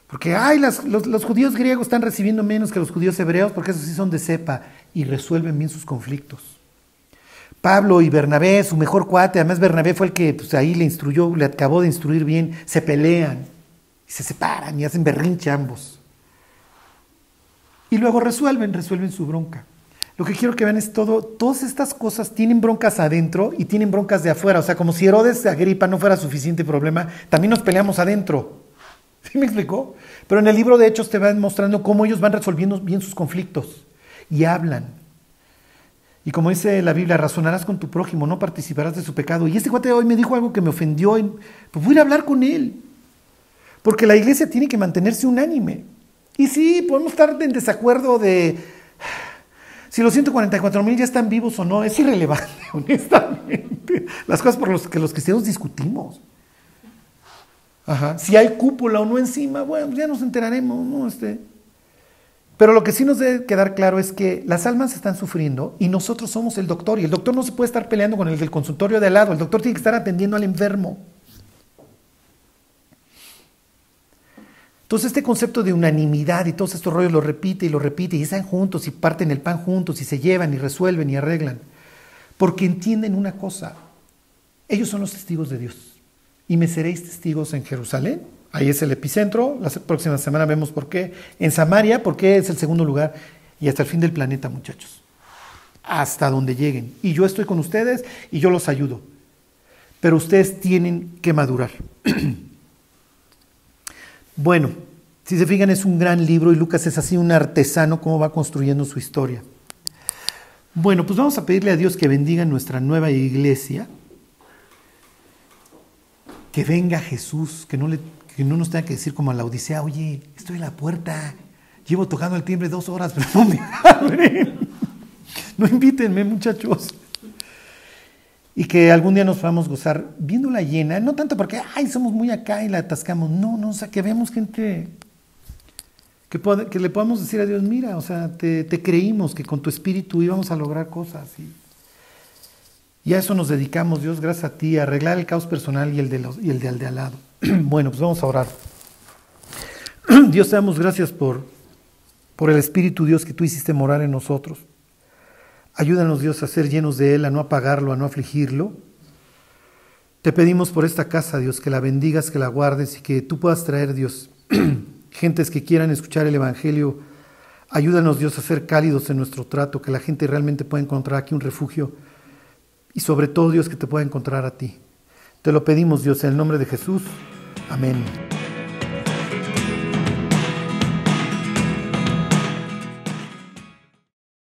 Porque, ay, los judíos griegos están recibiendo menos que los judíos hebreos, porque esos sí son de cepa y resuelven bien sus conflictos. Pablo y Bernabé, su mejor cuate, además Bernabé fue el que pues, ahí le instruyó, le acabó de instruir bien, se pelean, se separan y hacen berrinche ambos. Y luego resuelven, resuelven su bronca. Lo que quiero que vean es todo, todas estas cosas tienen broncas adentro y tienen broncas de afuera. O sea, como si Herodes Agripa no fuera suficiente problema, también nos peleamos adentro. ¿Sí me explicó? Pero en el libro de Hechos te van mostrando cómo ellos van resolviendo bien sus conflictos y hablan. Y como dice la Biblia, razonarás con tu prójimo, no participarás de su pecado. Y este cuate hoy me dijo algo que me ofendió, pues voy a hablar con él. Porque la iglesia tiene que mantenerse unánime. Y sí, podemos estar en desacuerdo de si los 144 mil ya están vivos o no. Es irrelevante, honestamente. Las cosas por las que los cristianos discutimos. Ajá. Si hay cúpula o no encima, bueno, ya nos enteraremos, ¿no? Este. Pero lo que sí nos debe quedar claro es que las almas están sufriendo y nosotros somos el doctor. Y el doctor no se puede estar peleando con el del consultorio de al lado. El doctor tiene que estar atendiendo al enfermo. Entonces este concepto de unanimidad y todos estos rollos lo repite y lo repite y están juntos y parten el pan juntos y se llevan y resuelven y arreglan. Porque entienden una cosa, ellos son los testigos de Dios y me seréis testigos en Jerusalén, ahí es el epicentro, la próxima semana vemos por qué, en Samaria, porque es el segundo lugar y hasta el fin del planeta muchachos, hasta donde lleguen. Y yo estoy con ustedes y yo los ayudo, pero ustedes tienen que madurar. Bueno, si se fijan es un gran libro y Lucas es así un artesano cómo va construyendo su historia. Bueno, pues vamos a pedirle a Dios que bendiga nuestra nueva iglesia, que venga Jesús, que no, le, que no nos tenga que decir como a la Odisea, oye, estoy en la puerta, llevo tocando el timbre dos horas, pero no me. No invítenme muchachos. Y que algún día nos podamos gozar viéndola llena, no tanto porque, ay, somos muy acá y la atascamos, no, no, o sea, que vemos gente, que, que le podamos decir a Dios, mira, o sea, te, creímos que con tu espíritu íbamos a lograr cosas. Y, y a eso nos dedicamos, Dios, gracias a ti, a arreglar el caos personal y el de, los, y el de al de al lado. bueno, pues vamos a orar. Dios, te damos gracias por, por el Espíritu, Dios, que tú hiciste morar en nosotros. Ayúdanos, Dios, a ser llenos de Él, a no apagarlo, a no afligirlo. Te pedimos por esta casa, Dios, que la bendigas, que la guardes y que tú puedas traer, Dios, gentes que quieran escuchar el Evangelio. Ayúdanos, Dios, a ser cálidos en nuestro trato, que la gente realmente pueda encontrar aquí un refugio y sobre todo, Dios, que te pueda encontrar a ti. Te lo pedimos, Dios, en el nombre de Jesús. Amén.